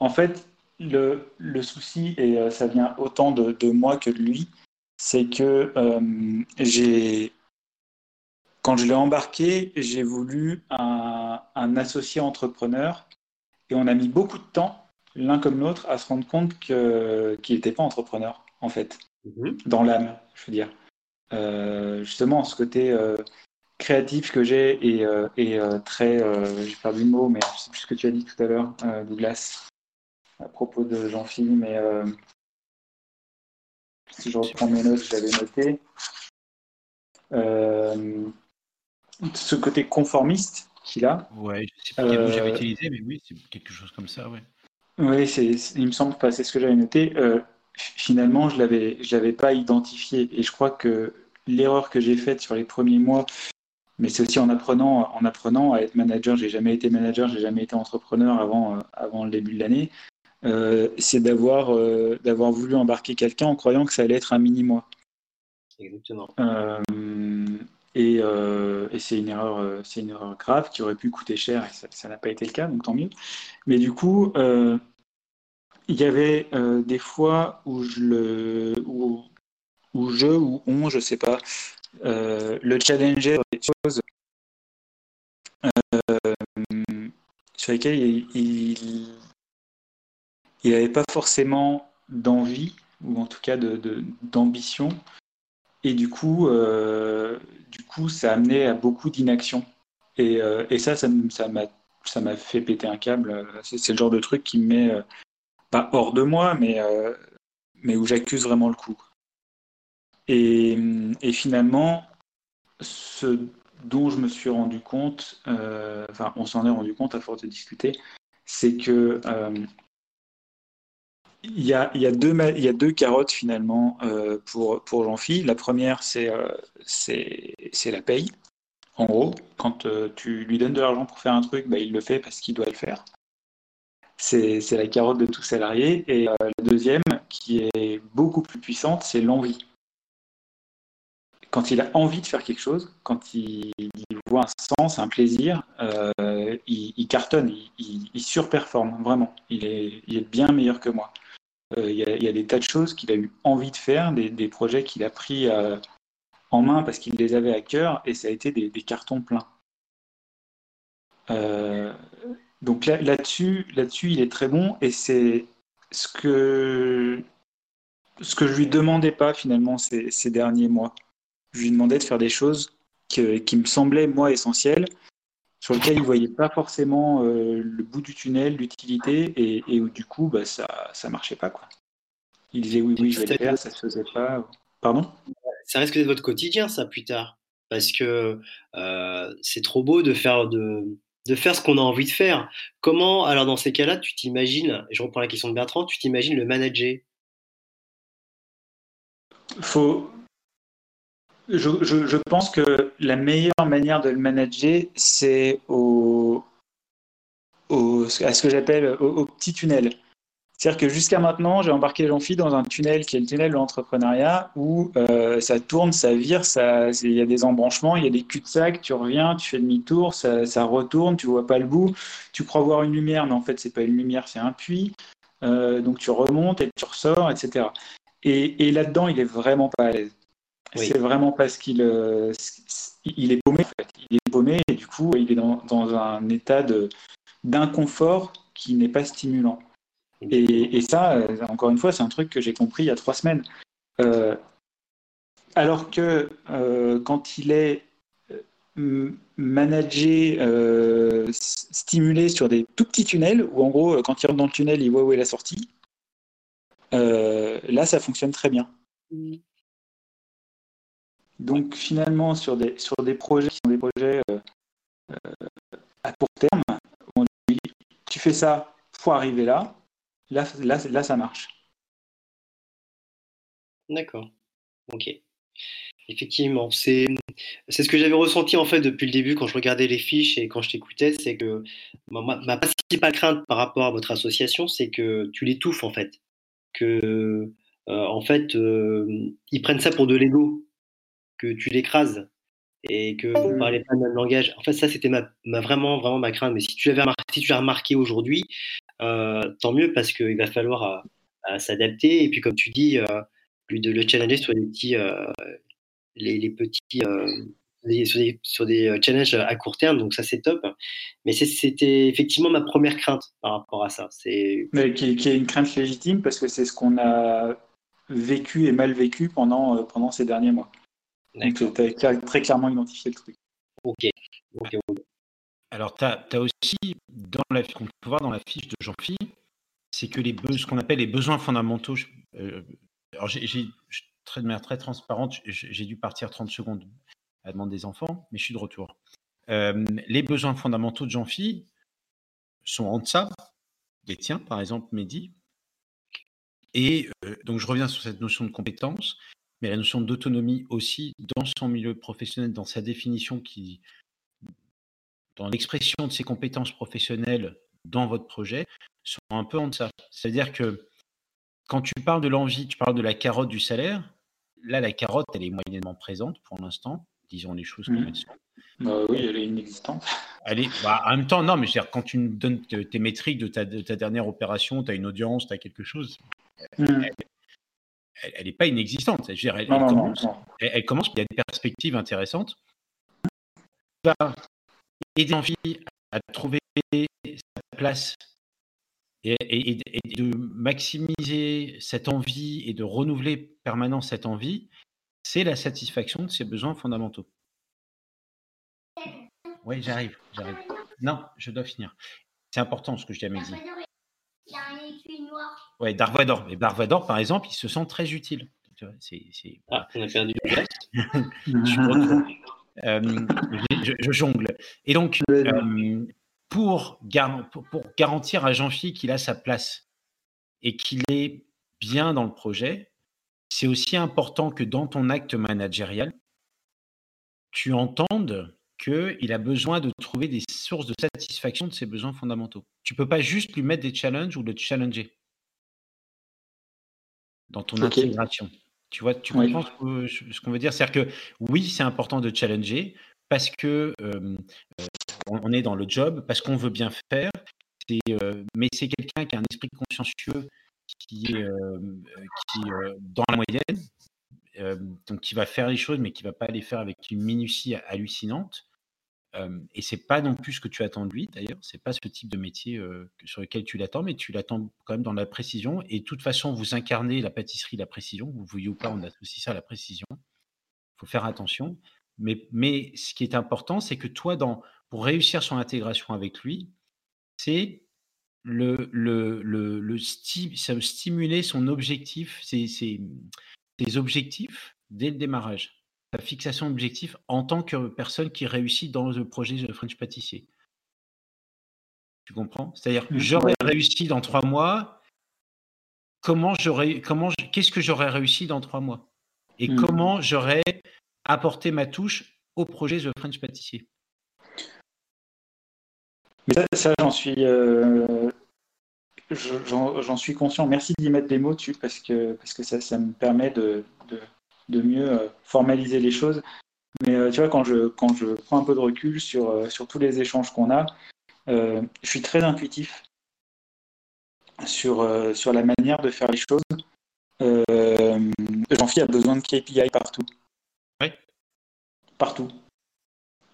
En fait, le, le souci, et euh, ça vient autant de, de, moi que de lui, c'est que euh, j'ai. Quand je l'ai embarqué, j'ai voulu un, un, associé entrepreneur et on a mis beaucoup de temps, l'un comme l'autre, à se rendre compte qu'il n'était pas entrepreneur, en fait, mhm. dans l'âme, je veux dire. justement, ce côté créatif que j'ai et, et très, j'ai perdu le mot, mais je sais plus ce que tu as dit tout à l'heure, Douglas, à propos de Jean-Philippe, mais si je reprends mes notes, j'avais noté. ce côté conformiste qu'il a. Ouais, je sais pas quel mot j'avais utilisé, mais oui, c'est quelque chose comme ça, ouais. Oui, il me semble que c'est ce que j'avais noté. Euh, finalement, je l'avais, l'avais pas identifié. Et je crois que l'erreur que j'ai faite sur les premiers mois, mais c'est aussi en apprenant, en apprenant à être manager. J'ai jamais été manager, j'ai jamais été entrepreneur avant, euh, avant le début de l'année. Euh, c'est d'avoir, d'avoir voulu embarquer quelqu'un en croyant que ça allait être un mini mois. Exactement. et, et c'est une erreur, c'est une erreur grave qui aurait pu coûter cher et ça n'a pas été le cas, donc tant mieux. Mais du coup, euh, il y avait euh, des fois où je le, où, je ou on, je sais pas, euh, le challenger sur des choses sur lesquelles il n'avait pas forcément d'envie ou en tout cas d'ambition. Et du coup, du coup, ça a amené à beaucoup d'inaction. Et, et ça, ça m'a fait péter un câble. C'est le genre de truc qui me met, euh, pas hors de moi, mais, euh, mais où j'accuse vraiment le coup. Et, finalement, ce dont je me suis rendu compte, euh, enfin, on s'en est rendu compte à force de discuter, c'est que il y, a, deux, carottes finalement pour, pour Jean-Philippe. La première, c'est la paye. En gros, quand euh, tu lui donnes de l'argent pour faire un truc, bah, il le fait parce qu'il doit le faire. C'est la carotte de tout salarié. Et euh, la deuxième, qui est beaucoup plus puissante, c'est l'envie. Quand il a envie de faire quelque chose, quand il, voit un sens, un plaisir, euh, il, cartonne, il, surperforme vraiment. Il est, bien meilleur que moi. Il y, a, des tas de choses qu'il a eu envie de faire, des, projets qu'il a pris en main parce qu'il les avait à cœur et ça a été des, cartons pleins. Euh, donc là, là-dessus, là-dessus, il est très bon et c'est ce que ce que je lui demandais pas finalement ces, derniers mois. Je lui demandais de faire des choses qui me semblaient moi essentielles, sur lesquelles il voyait pas forcément euh, le bout du tunnel, l'utilité et, et où du coup bah, ça ça marchait pas quoi. Il disait oui oui je vais le faire, ça se faisait pas. Pardon? Ça risque d'être votre quotidien, ça, plus tard. Parce que euh, c'est trop beau de faire, de, de faire ce qu'on a envie de faire. Comment, alors dans ces cas-là, tu t'imagines, je reprends la question de Bertrand, tu t'imagines le manager? Faut... Je, pense que la meilleure manière de le manager, c'est à ce que j'appelle au, petit tunnel. C'est-à-dire que jusqu'à maintenant, j'ai embarqué Jean-Philippe dans un tunnel qui est le tunnel de l'entrepreneuriat où euh, ça tourne, ça vire, il y a des embranchements, il y a des cul-de-sac, tu reviens, tu fais demi-tour, ça, ça, retourne, tu vois pas le bout, tu crois voir une lumière, mais en fait, c'est pas une lumière, c'est un puits. Euh, donc tu remontes et tu ressors, etc. Et, et là-dedans, il est vraiment pas à l'aise. C'est vraiment parce qu'il euh, il est paumé, en fait. Il est paumé et du coup, il est dans, dans un état d'inconfort qui n'est pas stimulant. Et, ça, euh, encore une fois, c'est un truc que j'ai compris il y a trois semaines. Euh, alors que euh, quand il est managé, stimulé sur des tout petits tunnels, où en gros, quand il rentre dans le tunnel, il voit où est la sortie, là, ça fonctionne très bien. Donc finalement, sur des, sur des projets qui sont des projets à court terme, on dit, tu fais ça pour arriver là, Là, là, ça marche. D'accord. Ok. Effectivement, c'est c'est ce que j'avais ressenti en fait depuis le début quand je regardais les fiches et quand je t'écoutais, c'est que ma, principale crainte par rapport à votre association, c'est que tu l'étouffes en fait, que euh, en fait euh, ils prennent ça pour de l'ego, que tu l'écrases et que vous ne parlez pas le même langage. En fait, ça c'était ma, ma, vraiment vraiment ma crainte. Mais si tu remarqué, si l'as remarqué aujourd'hui, euh, tant mieux parce qu'il va falloir euh, s'adapter. Et puis, comme tu dis, euh, de le challenger sur les petits, les, petits sur des, sur des, challenges à court terme, donc ça c'est top. Mais c'était effectivement ma première crainte par rapport à ça. Mais qui, qui, est une crainte légitime parce que c'est ce qu'on a vécu et mal vécu pendant, pendant ces derniers mois. Donc, tu as très clairement identifié le truc. Ok. Alors, tu as, aussi, dans la, qu'on peut voir dans la fiche de Jean-Phi, c'est que les ce qu'on appelle les besoins fondamentaux. Euh, alors, j'ai, de manière très transparente, j'ai dû partir 30 secondes à demander des enfants, mais je suis de retour. Euh, les besoins fondamentaux de Jean-Phi sont en deçà des tiens, par exemple, Mehdi. Et euh, donc, je reviens sur cette notion de compétence, mais la notion d'autonomie aussi dans son milieu professionnel, dans sa définition, qui, dans l'expression de ses compétences professionnelles dans votre projet, sont un peu en deçà. C'est-à-dire que quand tu parles de l'envie, tu parles de la carotte du salaire. Là, la carotte, elle est moyennement présente pour l'instant, disons les choses comme mmh. elles sont. Bah oui, elle est inexistante. [laughs] Elle est, bah, en même temps, non, mais quand tu me donnes tes métriques de ta, dernière opération, tu as une audience, tu as quelque chose, mmh. elle n'est pas inexistante. elle, commence, elle, commence, il y a des perspectives intéressantes. Va aider l'envie à trouver sa place et, de maximiser cette envie et de renouveler permanent cette envie, c'est la satisfaction de ses besoins fondamentaux. Oui, j'arrive, j'arrive. Non, je dois finir. C'est important ce que je dis à Mehdi. Oui, Darvador. Et Darvador, par exemple, il se sent très utile. Ah, on a perdu [laughs] je, euh, je, jongle. Et donc, euh, pour, garantir à Jean-Phi qu'il a sa place et qu'il est bien dans le projet, c'est aussi important que dans ton acte managérial, tu entendes qu'il a besoin de trouver des sources de satisfaction de ses besoins fondamentaux. Tu ne peux pas juste lui mettre des challenges ou le challenger dans ton intégration. Tu vois, tu comprends ce qu'on veut dire? C'est-à-dire que oui, c'est important de challenger parce que euh, on est dans le job parce qu'on veut bien faire. Euh, mais c'est quelqu'un qui a un esprit consciencieux qui est, euh, qui, dans la moyenne, donc qui va faire les choses, mais qui va pas les faire avec une minutie hallucinante. et c'est pas non plus ce que tu attends de lui, d'ailleurs. C'est pas ce type de métier sur lequel tu l'attends, mais tu l'attends quand même dans la précision. Et de toute façon, vous incarnez la pâtisserie, la précision. Vous voyez ou pas, on associe ça à la précision. Il faut faire attention. Mais, mais ce qui est important, c'est que toi, dans, pour réussir son intégration avec lui, c'est le, le, le, le stimuler son objectif, ses, ses, objectifs dès le démarrage. Sa fixation d'objectifs en tant que personne qui réussit dans le projet de French Pâtissier. Tu comprends? C'est-à-dire, mmh, j'aurais réussi dans trois mois. Comment j'aurais, comment, qu'est-ce que j'aurais réussi dans trois mois? Et mmh. comment j'aurais apporté ma touche au projet de French Pâtissier? Mais ça, j'en suis, euh, j'en suis conscient. Merci d'y mettre des mots dessus parce que, parce que ça, ça me permet de, de, de mieux euh, formaliser les choses. Mais euh, tu vois, quand je, quand je prends un peu de recul sur, sur tous les échanges qu'on a, je suis très intuitif sur, sur la manière de faire les choses. Jean-Philippe a besoin de KPI partout. Oui. Partout.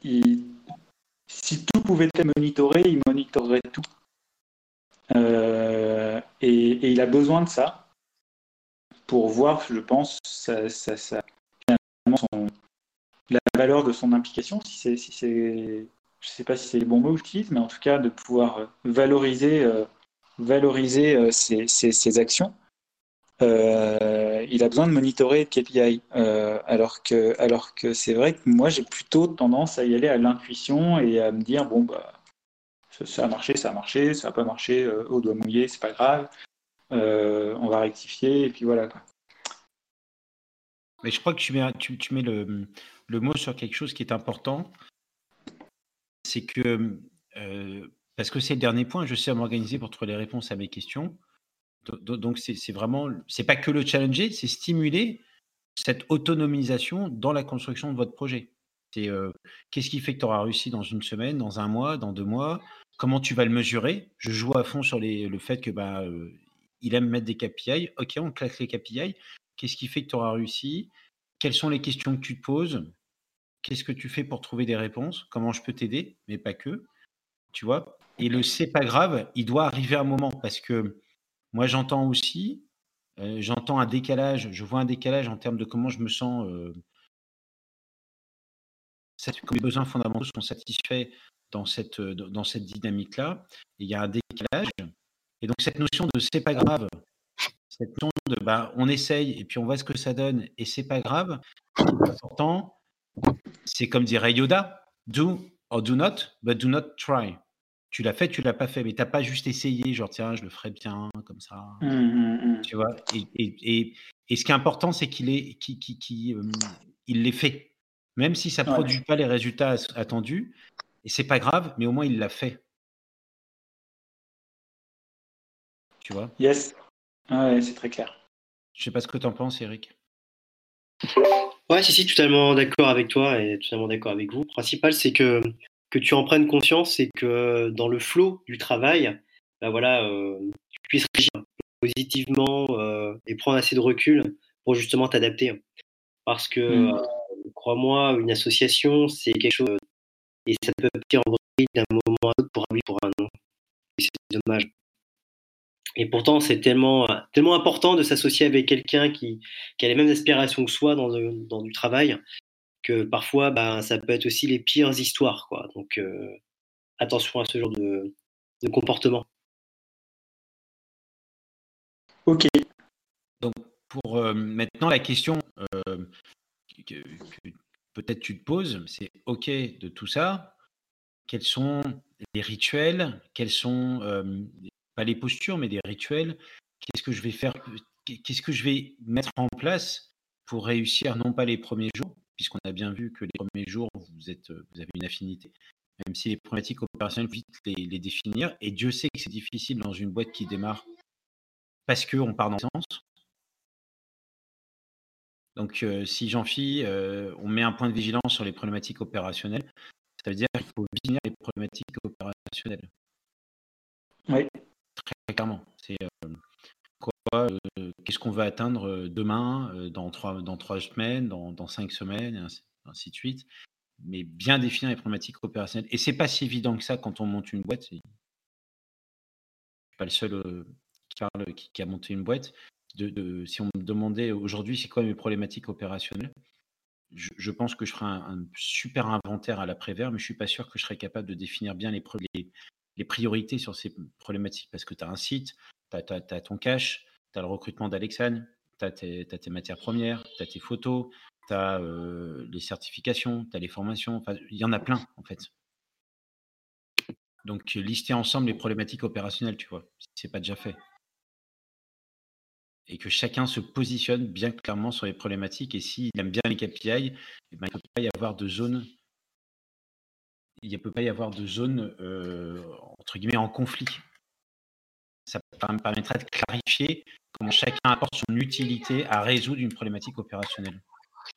Il, si tout pouvait être monitoré, il monitorerait tout. Euh, et, il a besoin de ça pour voir, je pense, la valeur de son implication. Si si je ne sais pas si c'est les bons mots que j'utilise, mais en tout cas de pouvoir valoriser, euh, valoriser euh, ses, actions. Euh, il a besoin de monitorer KPI. Alors que, alors que c'est vrai que moi, j'ai plutôt tendance à y aller à l'intuition et à me dire bon, bah, ça, a marché, ça a marché, ça n'a pas marché, euh, au doigt mouillé, c'est pas grave, on va rectifier, et puis voilà. Mais je crois que tu mets, le, mot sur quelque chose qui est important. C'est que, parce que c'est le dernier point, je sais m'organiser pour trouver les réponses à mes questions. Donc, c'est vraiment, c'est pas que le challenger, c'est stimuler cette autonomisation dans la construction de votre projet. Euh, qu'est-ce qui fait que tu auras réussi dans une semaine, dans un mois, dans deux mois? Comment tu vas le mesurer? Je joue à fond sur le fait que bah, euh, il aime mettre des KPI. Ok, on claque les KPI. Qu'est-ce qui fait que tu auras réussi? Quelles sont les questions que tu te poses? Qu'est-ce que tu fais pour trouver des réponses? Comment je peux t'aider? Mais pas que. Tu vois? Et le c'est pas grave, il doit arriver un moment parce que moi, j'entends aussi, j'entends un décalage, je vois un décalage en termes de comment je me sens les besoins fondamentaux sont satisfaits dans cette, dans cette dynamique-là, il y a un décalage. Et donc cette notion de c'est pas grave, cette notion de bah, on essaye et puis on voit ce que ça donne et c'est pas grave, important, c'est comme dirait Yoda, do or do not, but do not try. Tu l'as fait, tu l'as pas fait, mais tu n'as pas juste essayé, genre tiens, je le ferai bien, comme ça. Mmh, mmh, mmh. Tu vois et, et, et, ce qui est important, c'est qu'il est, qui euh, il l'ait fait. Même si ça ne produit pas les résultats attendus, et c'est pas grave, mais au moins il l'a fait. Tu vois? Yes. Ouais, c'est très clair. Je sais pas ce que tu en penses, Eric. Ouais, si, si, totalement d'accord avec toi et totalement d'accord avec vous. Le principal, c'est que, que tu en prennes conscience et que dans le flot du travail, bah voilà, euh, tu puisses réagir positivement euh, et prendre assez de recul pour justement t'adapter. Parce que, mmh. euh, crois-moi, une association, c'est quelque chose et ça peut partir en vrille d'un moment à l'autre pour un pour un non. C'est dommage. Et pourtant, c'est tellement, tellement important de s'associer avec quelqu'un qui, qui, a les mêmes aspirations que soi dans, dans du travail que parfois, bah, ça peut être aussi les pires histoires. Quoi. Donc, euh, attention à ce genre de, de comportement. Ok. Donc, pour euh, maintenant, la question euh, peut-être tu te poses, c'est OK de tout ça. Quels sont les rituels? Quels sont pas les postures, mais des rituels? Qu'est-ce que je vais faire? Qu'est-ce que je vais mettre en place pour réussir non pas les premiers jours, puisqu'on a bien vu que les premiers jours, vous, êtes, vous avez une affinité, même si les problématiques opérationnelles, vite les, les définir. Et Dieu sait que c'est difficile dans une boîte qui démarre parce qu'on part dans le sens. Donc, si j'en fie, on met un point de vigilance sur les problématiques opérationnelles, ça veut dire qu'il faut définir les problématiques opérationnelles. Oui clairement. C'est quoi Qu'est-ce qu'on va atteindre demain, dans trois, dans trois semaines, dans, dans cinq semaines, et ainsi, de suite. Mais bien définir les problématiques opérationnelles. Et c'est pas si évident que ça quand on monte une boîte. Je suis pas le seul qui, parle, qui, a monté une boîte. De, si on me demandait aujourd'hui c'est quoi mes problématiques opérationnelles, je, pense que je ferai un, super inventaire à l'après-vert, mais je suis pas sûr que je serais capable de définir bien les, priorités sur ces problématiques parce que tu as un site, tu as, ton cash, tu as le recrutement d'Alexane, tu as, tes matières premières, tu as tes photos, tu as euh, les certifications, tu as les formations, il y en a plein en fait. Donc lister ensemble les problématiques opérationnelles, tu vois, si ce n'est pas déjà fait. Et que chacun se positionne bien clairement sur les problématiques. Et s'il aime bien les KPI, eh ben, il ne peut pas y avoir de zone euh, entre guillemets, en conflit. Ça me permettra de clarifier comment chacun apporte son utilité à résoudre une problématique opérationnelle.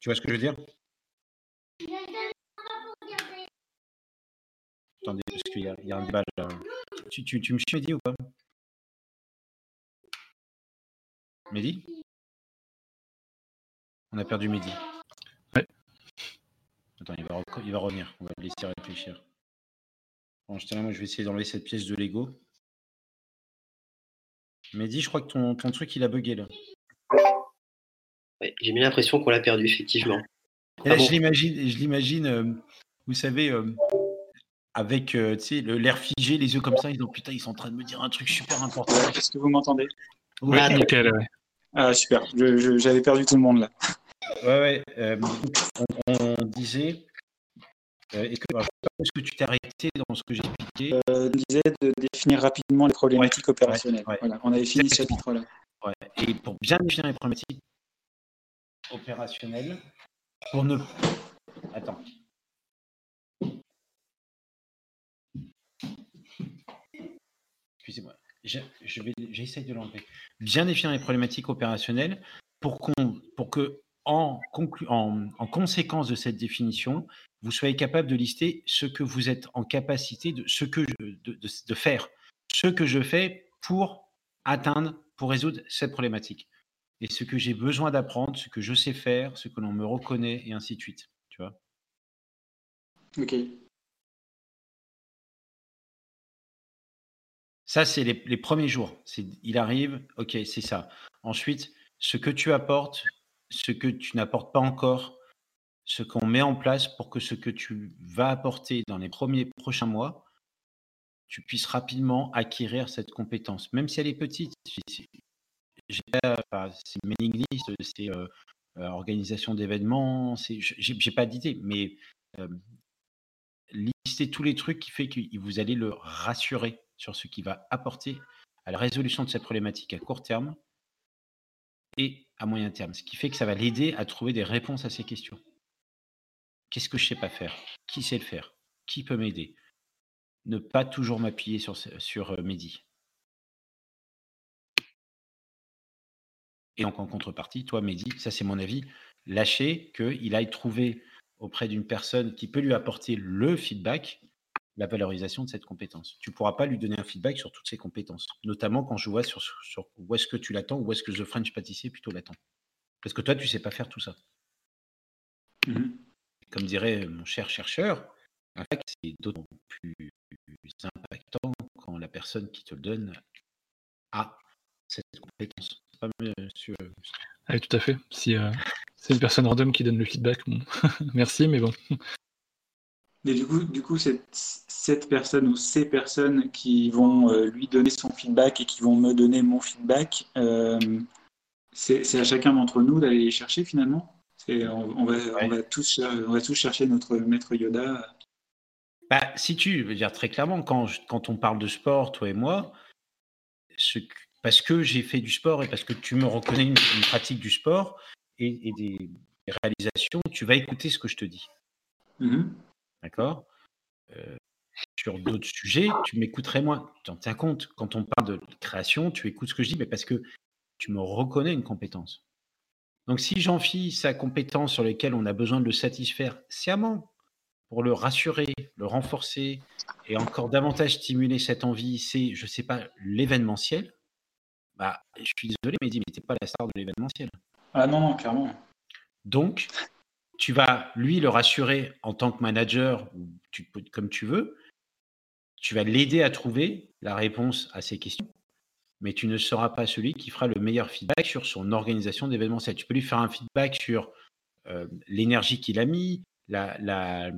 Tu vois ce que je veux dire? Attendez, parce qu'il y, a un débat là. Tu, tu, me suis Mehdi ou pas? Mehdi? On a perdu Mehdi. Attends, il va, il va revenir. On va le laisser réfléchir. Bon, je moi, je vais essayer d'enlever cette pièce de Lego. Mehdi, je crois que ton, ton truc, il a bugué là. j'ai mis l'impression qu'on l'a perdu, effectivement. Ah je l'imagine, je l'imagine, euh, vous savez, euh, avec euh, l'air figé, les yeux comme ça, ils ont putain, ils sont en train de me dire un truc super important. Est-ce que vous m'entendez? Oui, nickel, ouais. Ah, super, j'avais perdu tout le monde là. Ouais, ouais. Euh, on, disait. Euh, est-ce que, tu t'es arrêté dans ce que j'ai expliqué? Euh, On disait de définir rapidement les problématiques opérationnelles. voilà, on avait fini ce chapitre-là. Ouais. Et pour bien définir les problématiques opérationnelles, pour ne. Attends. Excusez-moi. J'essaye de l'enlever. Bien définir les problématiques opérationnelles pour, qu'on, pour que en, conséquence de cette définition, vous soyez capable de lister ce que vous êtes en capacité de, de, faire, ce que je fais pour atteindre, pour résoudre cette problématique. Et ce que j'ai besoin d'apprendre, ce que je sais faire, ce que l'on me reconnaît, et ainsi de suite. Tu vois Ok. Ça, c'est les, premiers jours. Il arrive, ok, c'est ça. Ensuite, ce que tu apportes, ce que tu n'apportes pas encore, ce qu'on met en place pour que ce que tu vas apporter dans les premiers prochains mois, tu puisses rapidement acquérir cette compétence, même si elle est petite. C'est mailing list, c'est euh, euh, organisation d'événements, j'ai pas d'idée, mais euh, listez tous les trucs qui fait que vous allez le rassurer sur ce qui va apporter à la résolution de cette problématique à court terme et à moyen terme, ce qui fait que ça va l'aider à trouver des réponses à ces questions. Qu'est-ce que je sais pas faire? Qui sait le faire? Qui peut m'aider? Ne pas toujours m'appuyer sur, sur euh, Mehdi. Et donc en contrepartie, toi, Mehdi, ça c'est mon avis, lâcher qu'il aille trouver auprès d'une personne qui peut lui apporter le feedback, la valorisation de cette compétence. Tu ne pourras pas lui donner un feedback sur toutes ses compétences, notamment quand je vois sur, où est-ce que tu l'attends, où est-ce que The French pâtissier plutôt l'attend. Parce que toi, tu ne sais pas faire tout ça. Mmh Comme dirait mon cher chercheur, c'est d'autant plus impactant quand la personne qui te le donne a cette compétence. Pas monsieur... Ah tout à fait. Si euh, c'est une personne random qui donne le feedback, bon. [laughs] merci, mais bon. Mais du coup, du coup cette, cette personne ou ces personnes qui vont euh, lui donner son feedback et qui vont me donner mon feedback, euh, c'est à chacun d'entre nous d'aller les chercher finalement on, on, va, on, va tous, on va tous chercher notre maître Yoda. Bah, si tu veux dire très clairement, quand, quand on parle de sport, toi et moi, ce, parce que j'ai fait du sport et parce que tu me reconnais une, pratique du sport et, des, réalisations, tu vas écouter ce que je te dis. Mmh D'accord? Euh, Sur d'autres sujets, tu m'écouterais moins. Tu en tiens compte? Quand on parle de création, tu écoutes ce que je dis, mais parce que tu me reconnais une compétence. Donc, si fie sa compétence sur laquelle on a besoin de le satisfaire sciemment, pour le rassurer, le renforcer et encore davantage stimuler cette envie, c'est, je ne sais pas, l'événementiel, bah, je suis désolé, mais tu n'es pas la star de l'événementiel. Ah non, non, clairement. Donc, tu vas lui le rassurer en tant que manager, ou tu, comme tu veux, tu vas l'aider à trouver la réponse à ses questions, mais tu ne seras pas celui qui fera le meilleur feedback sur son organisation d'événementiel. Tu peux lui faire un feedback sur euh, l'énergie qu'il a mis, la,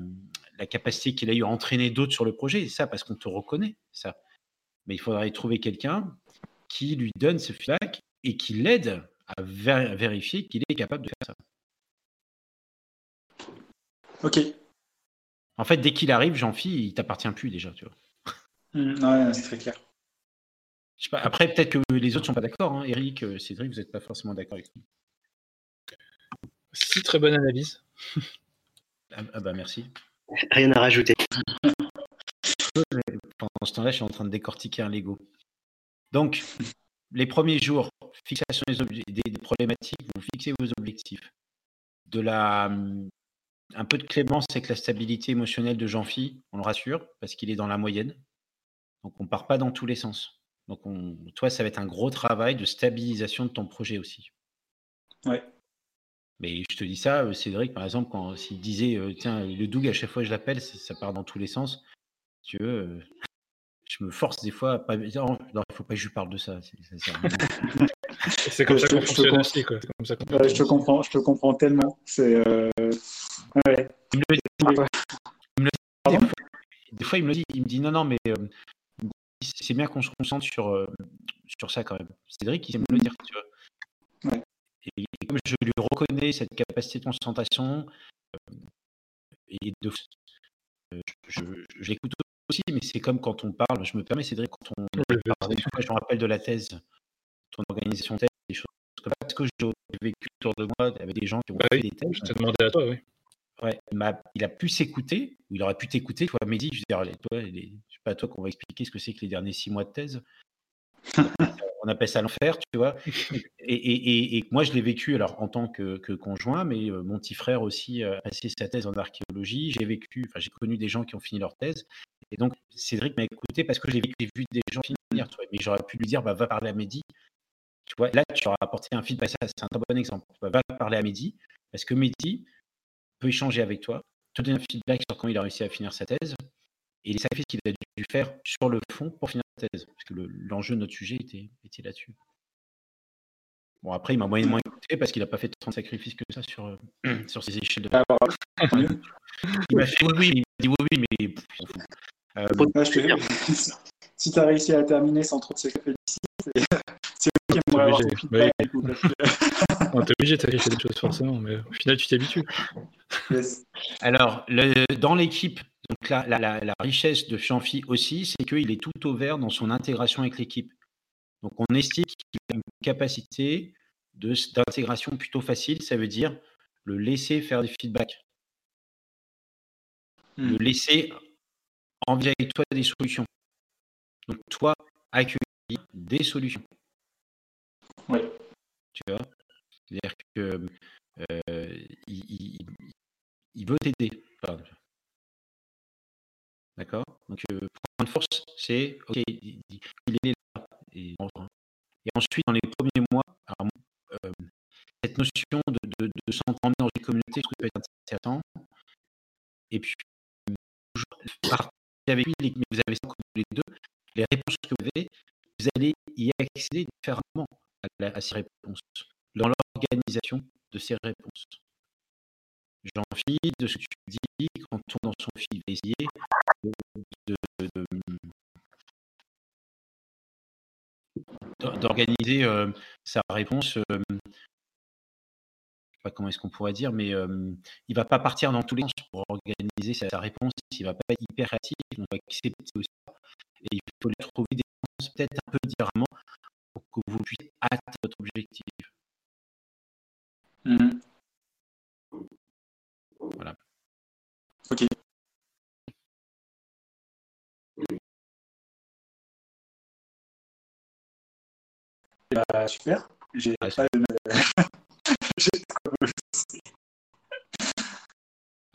capacité qu'il a eu à entraîner d'autres sur le projet, ça parce qu'on te reconnaît, ça. Mais il faudrait trouver quelqu'un qui lui donne ce feedback et qui l'aide à vérifier qu'il est capable de faire ça. Ok. En fait, dès qu'il arrive, Jean-Phi, il t'appartient plus déjà, tu vois. Mmh, ouais, c'est très clair. après, peut-être que les autres sont pas d'accord. Hein. Eric, euh, Cédric, vous n'êtes pas forcément d'accord avec lui. Si, très bonne analyse. [laughs] ah, ah, bah merci. Rien à rajouter. [laughs] Pendant ce temps-là, je suis en train de décortiquer un Lego. Donc, les premiers jours, fixation des, des problématiques, vous fixez vos objectifs. De la, un peu de clémence avec la stabilité émotionnelle de Jean-Phi, on le rassure, parce qu'il est dans la moyenne. Donc on ne part pas dans tous les sens. Donc on, toi, ça va être un gros travail de stabilisation de ton projet aussi. Ouais. Mais je te dis ça, euh, Cédric, par exemple, quand s'il disait euh, tiens, le Doug, à chaque fois que je l'appelle, ça, part dans tous les sens. tu veux, euh, je me force des fois à pas. Non, il ne faut pas que je lui parle de ça. C'est [laughs] comme, ça qu'on fonctionne aussi. Je, te comprends, je te comprends tellement. C'est. Euh... Ouais. Il me le dit, il me le dit des, fois, il me le dit. Il me dit non, non, mais euh, c'est bien qu'on se concentre sur, euh, sur ça quand même. Cédric, il sait me le dire. Tu vois. Ouais. Et, comme je lui reconnais cette capacité de concentration, euh, et de, je, je, je l'écoute aussi, mais c'est comme quand on parle, je me permets, Cédric, quand on parle, je me rappelle de la thèse, ton organisation thèse, des choses comme ça, parce que j'ai vécu autour de moi avec des gens qui ont fait des thèses. Je te demandais à toi, oui. Ouais, il a pu s'écouter, ou il aurait pu t'écouter, toi, Mehdi, je veux dire, toi, je sais pas à toi qu'on va expliquer ce que c'est que les derniers six mois de thèse. [laughs] on appelle ça l'enfer, tu vois. Et, et, et, moi, je l'ai vécu alors en tant que, que conjoint, mais euh, mon petit frère aussi a passé sa thèse en archéologie. J'ai vécu, enfin, j'ai connu des gens qui ont fini leur thèse. Et donc, Cédric m'a écouté parce que j'ai vu des gens finir. mais j'aurais pu lui dire, bah, va parler à Mehdi. Tu vois, là, tu auras apporté un feedback. C'est un très bon exemple. Va parler à Mehdi parce que Mehdi peut échanger avec toi, te donner un feedback sur comment il a réussi à finir sa thèse et les sacrifices qu'il a dû faire sur le fond pour finir sa thèse? Parce que l'enjeu de notre sujet était, était là-dessus. Bon, après, il m'a moyennement écouté parce qu'il n'a pas fait tant de sacrifices que ça sur, euh, [clears throat] sur ses échelles de. Alors, [laughs] Il m'a fait oui, oui, il m'a dit oui, oui, mais. pff, on fout. Euh, moi, je te- si tu as réussi à terminer sans trop de sacrifices, c'est [laughs] ok, T'es moi avoir feedback, que- On t'es obligé de sacrifier des choses forcément, mais au final, tu t'habitues. Yes. Alors, le- dans l'équipe, donc la, la- la- la richesse de Champhy aussi, c'est qu'il est tout au vert dans son intégration avec l'équipe. Donc, on estime qu'il a une capacité de- d'intégration plutôt facile. Ça veut dire le laisser faire des feedbacks, Hmm. le laisser envier avec toi des solutions. Donc, toi, accueillir des solutions. Ouais. Tu vois? C'est-à-dire que euh, il, il- il veut t'aider. D'accord? Donc, euh, point de force, c'est OK, il, est là. Et, et ensuite, dans les premiers mois, alors, euh, cette notion de, de, de s'entendre dans une communauté, je trouve peut être intéressant. Et puis, toujours partir avec lui, les- mais vous avez ça les deux, les réponses que vous avez, vous allez y accéder différemment à, la- ces réponses, dans l'organisation de ces réponses. J'en fie de ce que tu dis, quand on dans son fil, d'organiser euh, sa réponse. euh, je sais pas comment est-ce qu'on pourrait dire, mais euh, il va pas partir dans tous les sens pour organiser sa, réponse. Il va pas être hyper réactif. On va accepter aussi. Et il faut lui trouver des peut-être un peu différemment pour que vous puissiez atteindre votre objectif. Mhm. Voilà. Ok. Bah, super. J'ai Ah, pas de...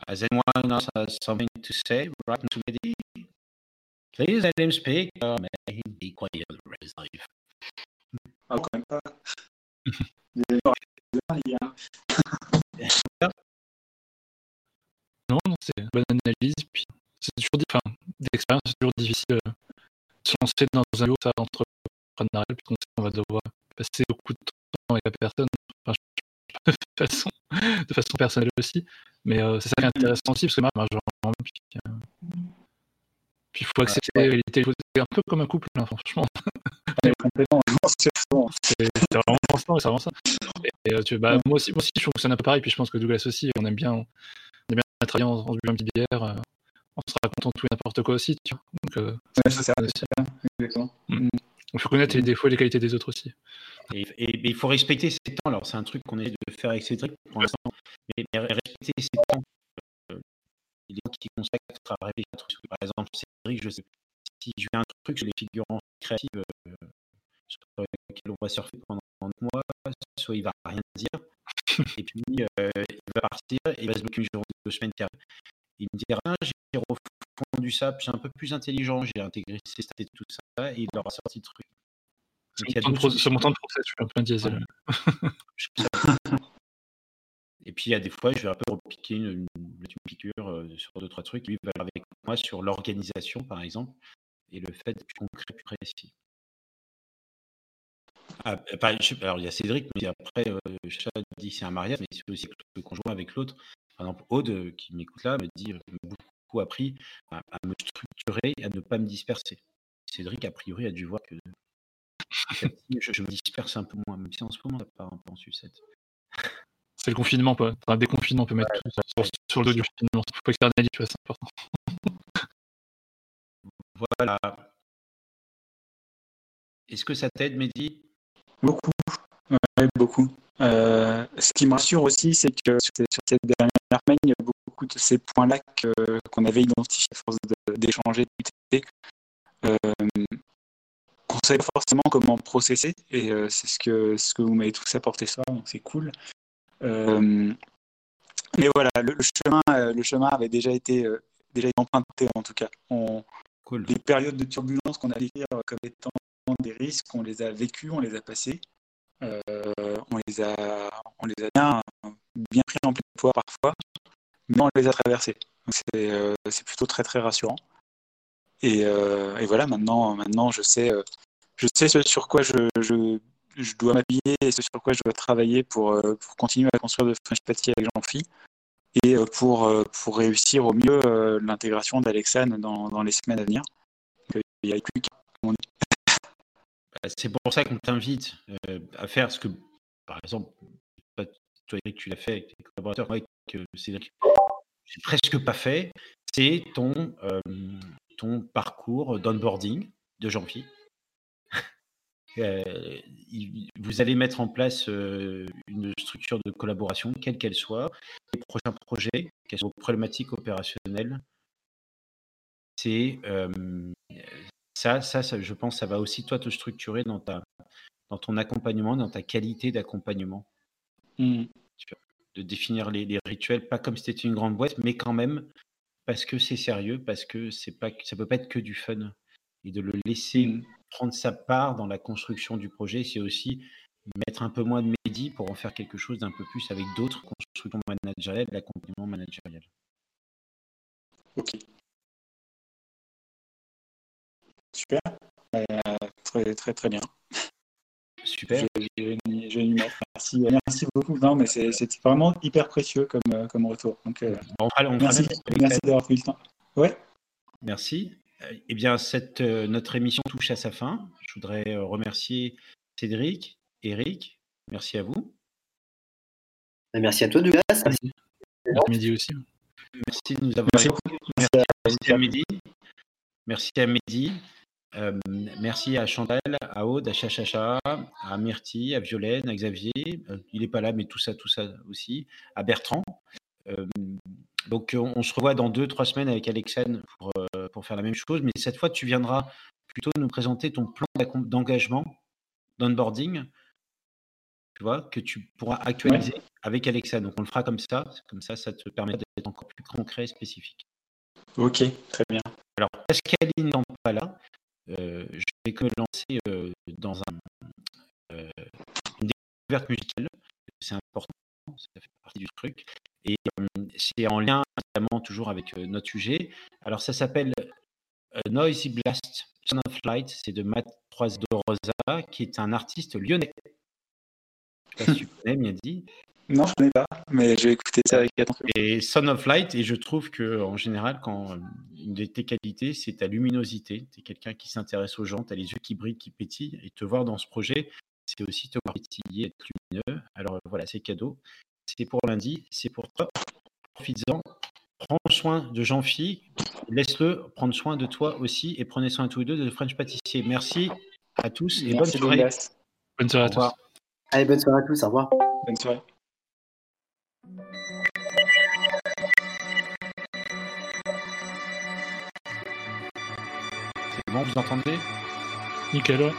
Has anyone else has something to say right to Mehdi? Please let him speak. or may he be quiet the rest of life. Vous allez voir, les gars. Non, non, c'est une bonne analyse. Puis c'est toujours, enfin, d'expérience, c'est toujours difficile euh, de se lancer dans un lot entrepreneurial, puisqu'on sait qu'on va devoir passer beaucoup de temps avec la personne, enfin, je- [laughs] de façon, de façon personnelle aussi. Mais euh, c'est ça qui est intéressant aussi, parce que marche vraiment. Puis il faut accepter la réalité. C'est un peu comme un couple, hein, franchement. [laughs] On complètement c'est. C'est c'est vraiment ça, c'est vraiment ça. Et, euh, tu, bah, moi, aussi, moi aussi, je fonctionne un peu pareil, puis je pense que Douglas aussi, on aime bien, on aime bien travailler en, en se buvant une petite bière, euh, en se racontant tout et n'importe quoi aussi. Tu vois. Donc, euh, Ouais, ça sert à aussi. ça, exactement. il faut connaître les défauts et les qualités des autres aussi. Et, et- et il faut respecter ses temps. Alors, c'est un truc qu'on essaie de faire avec Cédric pour l'instant. Mais, mais respecter ses temps. Qui consacre à réfléchir à un truc. Par exemple, Cédric, je sais si je fais un truc sur les figurants créatives euh, sur lesquels on va surfer pendant un mois, soit il va rien dire, [laughs] et puis euh, il va partir et il va se bloquer une journée, deux semaines carrées. Il me dit rien, j'ai refondu ça, puis c'est un peu plus intelligent, j'ai intégré ces stats et tout ça, et il aura sorti le truc. De mon temps de process, je suis un peu un diesel. [laughs] [laughs] Et puis, il y a des fois, je vais un peu repiquer une, une, piqûre euh, sur deux, trois trucs. Lui va avec moi sur l'organisation, par exemple, et le fait d'être concret, précis. Ah, euh, alors, il y a Cédric, mais après, euh, Chat dit c'est un mariage, mais c'est aussi le conjoint avec l'autre. Par exemple, Aude, euh, qui m'écoute là, me dit beaucoup appris à, me structurer et à ne pas me disperser. Cédric, a priori, a dû voir [laughs] que je, je me disperse un peu moins, même si en ce moment, ça part un peu en sucette. C'est le confinement, quoi. Enfin, un déconfinement, on peut mettre tout ça sur, sur le dos du confinement. Il faut externaliser, tu vois, c'est important. Voilà. Est-ce que ça t'aide, Mehdi? Beaucoup. Ouais, beaucoup. Euh, ce qui me rassure aussi, c'est que sur, cette dernière semaine, il y a beaucoup de ces points-là qu'on avait identifiés à force d'échanger, de discuter, euh, qu'on ne savait pas forcément comment processer. Et euh, c'est ce que, ce que vous m'avez tous apporté ça, donc c'est cool. Euh, mais voilà, le, le chemin, euh, le chemin avait déjà été, euh, déjà été emprunté en tout cas. On, Cool. les périodes de turbulence qu'on a vécues comme étant des risques, on les a vécus, on les a passés, euh, on les a, on les a bien, bien pris en pleine poids parfois, mais on les a traversés. Donc c'est, euh, plutôt très très rassurant. Et, euh, et voilà, maintenant, maintenant je sais, je sais ce sur quoi je, je, je dois m'appuyer et ce sur quoi je dois travailler pour, pour continuer à construire de French Pâtissier avec Jean-Phi et pour, pour réussir au mieux l'intégration d'Alexane dans, dans, les semaines à venir. Il n'y a plus bah, c'est pour ça qu'on t'invite à faire ce que, par exemple, toi Eric, tu l'as fait avec tes collaborateurs, moi avec Cédric, presque pas fait, c'est ton, ton parcours d'onboarding de Jean-Pierre. vous allez mettre en place une structure de collaboration, quelle qu'elle soit, les prochains projets, quelles sont vos problématiques opérationnelles. C'est ça, ça, ça, je pense, ça va aussi toi te structurer dans ta, dans ton accompagnement, dans ta qualité d'accompagnement. Mmh. De définir les, rituels, pas comme si c'était une grande boîte, mais quand même parce que c'est sérieux, parce que c'est pas, ça peut pas être que du fun. Et de le laisser mmh. Prendre sa part dans la construction du projet, c'est aussi mettre un peu moins de médi pour en faire quelque chose d'un peu plus avec d'autres constructions managériales, l'accompagnement managérial. Ok. Super. Euh, très, très, très bien. Super. Je, merci, merci beaucoup. Non, mais c'est vraiment hyper précieux comme, euh, comme retour. Donc, euh, merci, merci d'avoir pris le temps. Ouais. Merci. Eh bien, cette, notre émission touche à sa fin. Je voudrais remercier Cédric, Eric. Merci à vous. Merci à toi, Douglas. Merci. Merci aussi. Merci de nous avoir. Merci, merci, merci à Mehdi. Merci à Mehdi merci à Chantal, à Aude, à Chachacha, à Myrtille, à Violaine, à Xavier. il n'est pas là, mais tout ça, tout ça aussi. À Bertrand. Donc, on, se revoit dans deux, trois semaines avec Alexane pour, pour, faire la même chose. Mais cette fois, tu viendras plutôt nous présenter ton plan d'engagement, d'onboarding, tu vois, que tu pourras actualiser avec Alexane. Donc, on le fera comme ça. Comme ça, ça te permet d'être encore plus concret et spécifique. Ok, très bien. Alors, Pascaline n'est pas là, euh, je vais que lancer euh, dans un, une découverte musicale. C'est important, ça fait partie du truc. Et c'est en lien évidemment toujours avec notre sujet. Alors ça s'appelle Noisy Blast Son of Light, c'est de Matt Trois de Rosa, qui est un artiste lyonnais. Je sais pas si tu [laughs] connais, bien dit. Non, je ne connais pas, mais je vais écouter ça avec attention. Et Son of Light, et je trouve que en général, quand une de tes qualités, c'est ta luminosité. Tu es quelqu'un qui s'intéresse aux gens, tu as les yeux qui brillent, qui pétillent, et te voir dans ce projet, c'est aussi te voir pétiller, être lumineux. Alors voilà, c'est cadeau. C'est pour lundi, c'est pour toi. Profites-en. Prends soin de Jean-Phi, laisse-le prendre soin de toi aussi, et prenez soin tous les deux de French Pâtissier. Merci à tous et bonne soirée. Bonne soirée à tous. Allez, bonne soirée à tous. Au revoir. Bonne soirée. C'est bon, vous entendez? Nickel,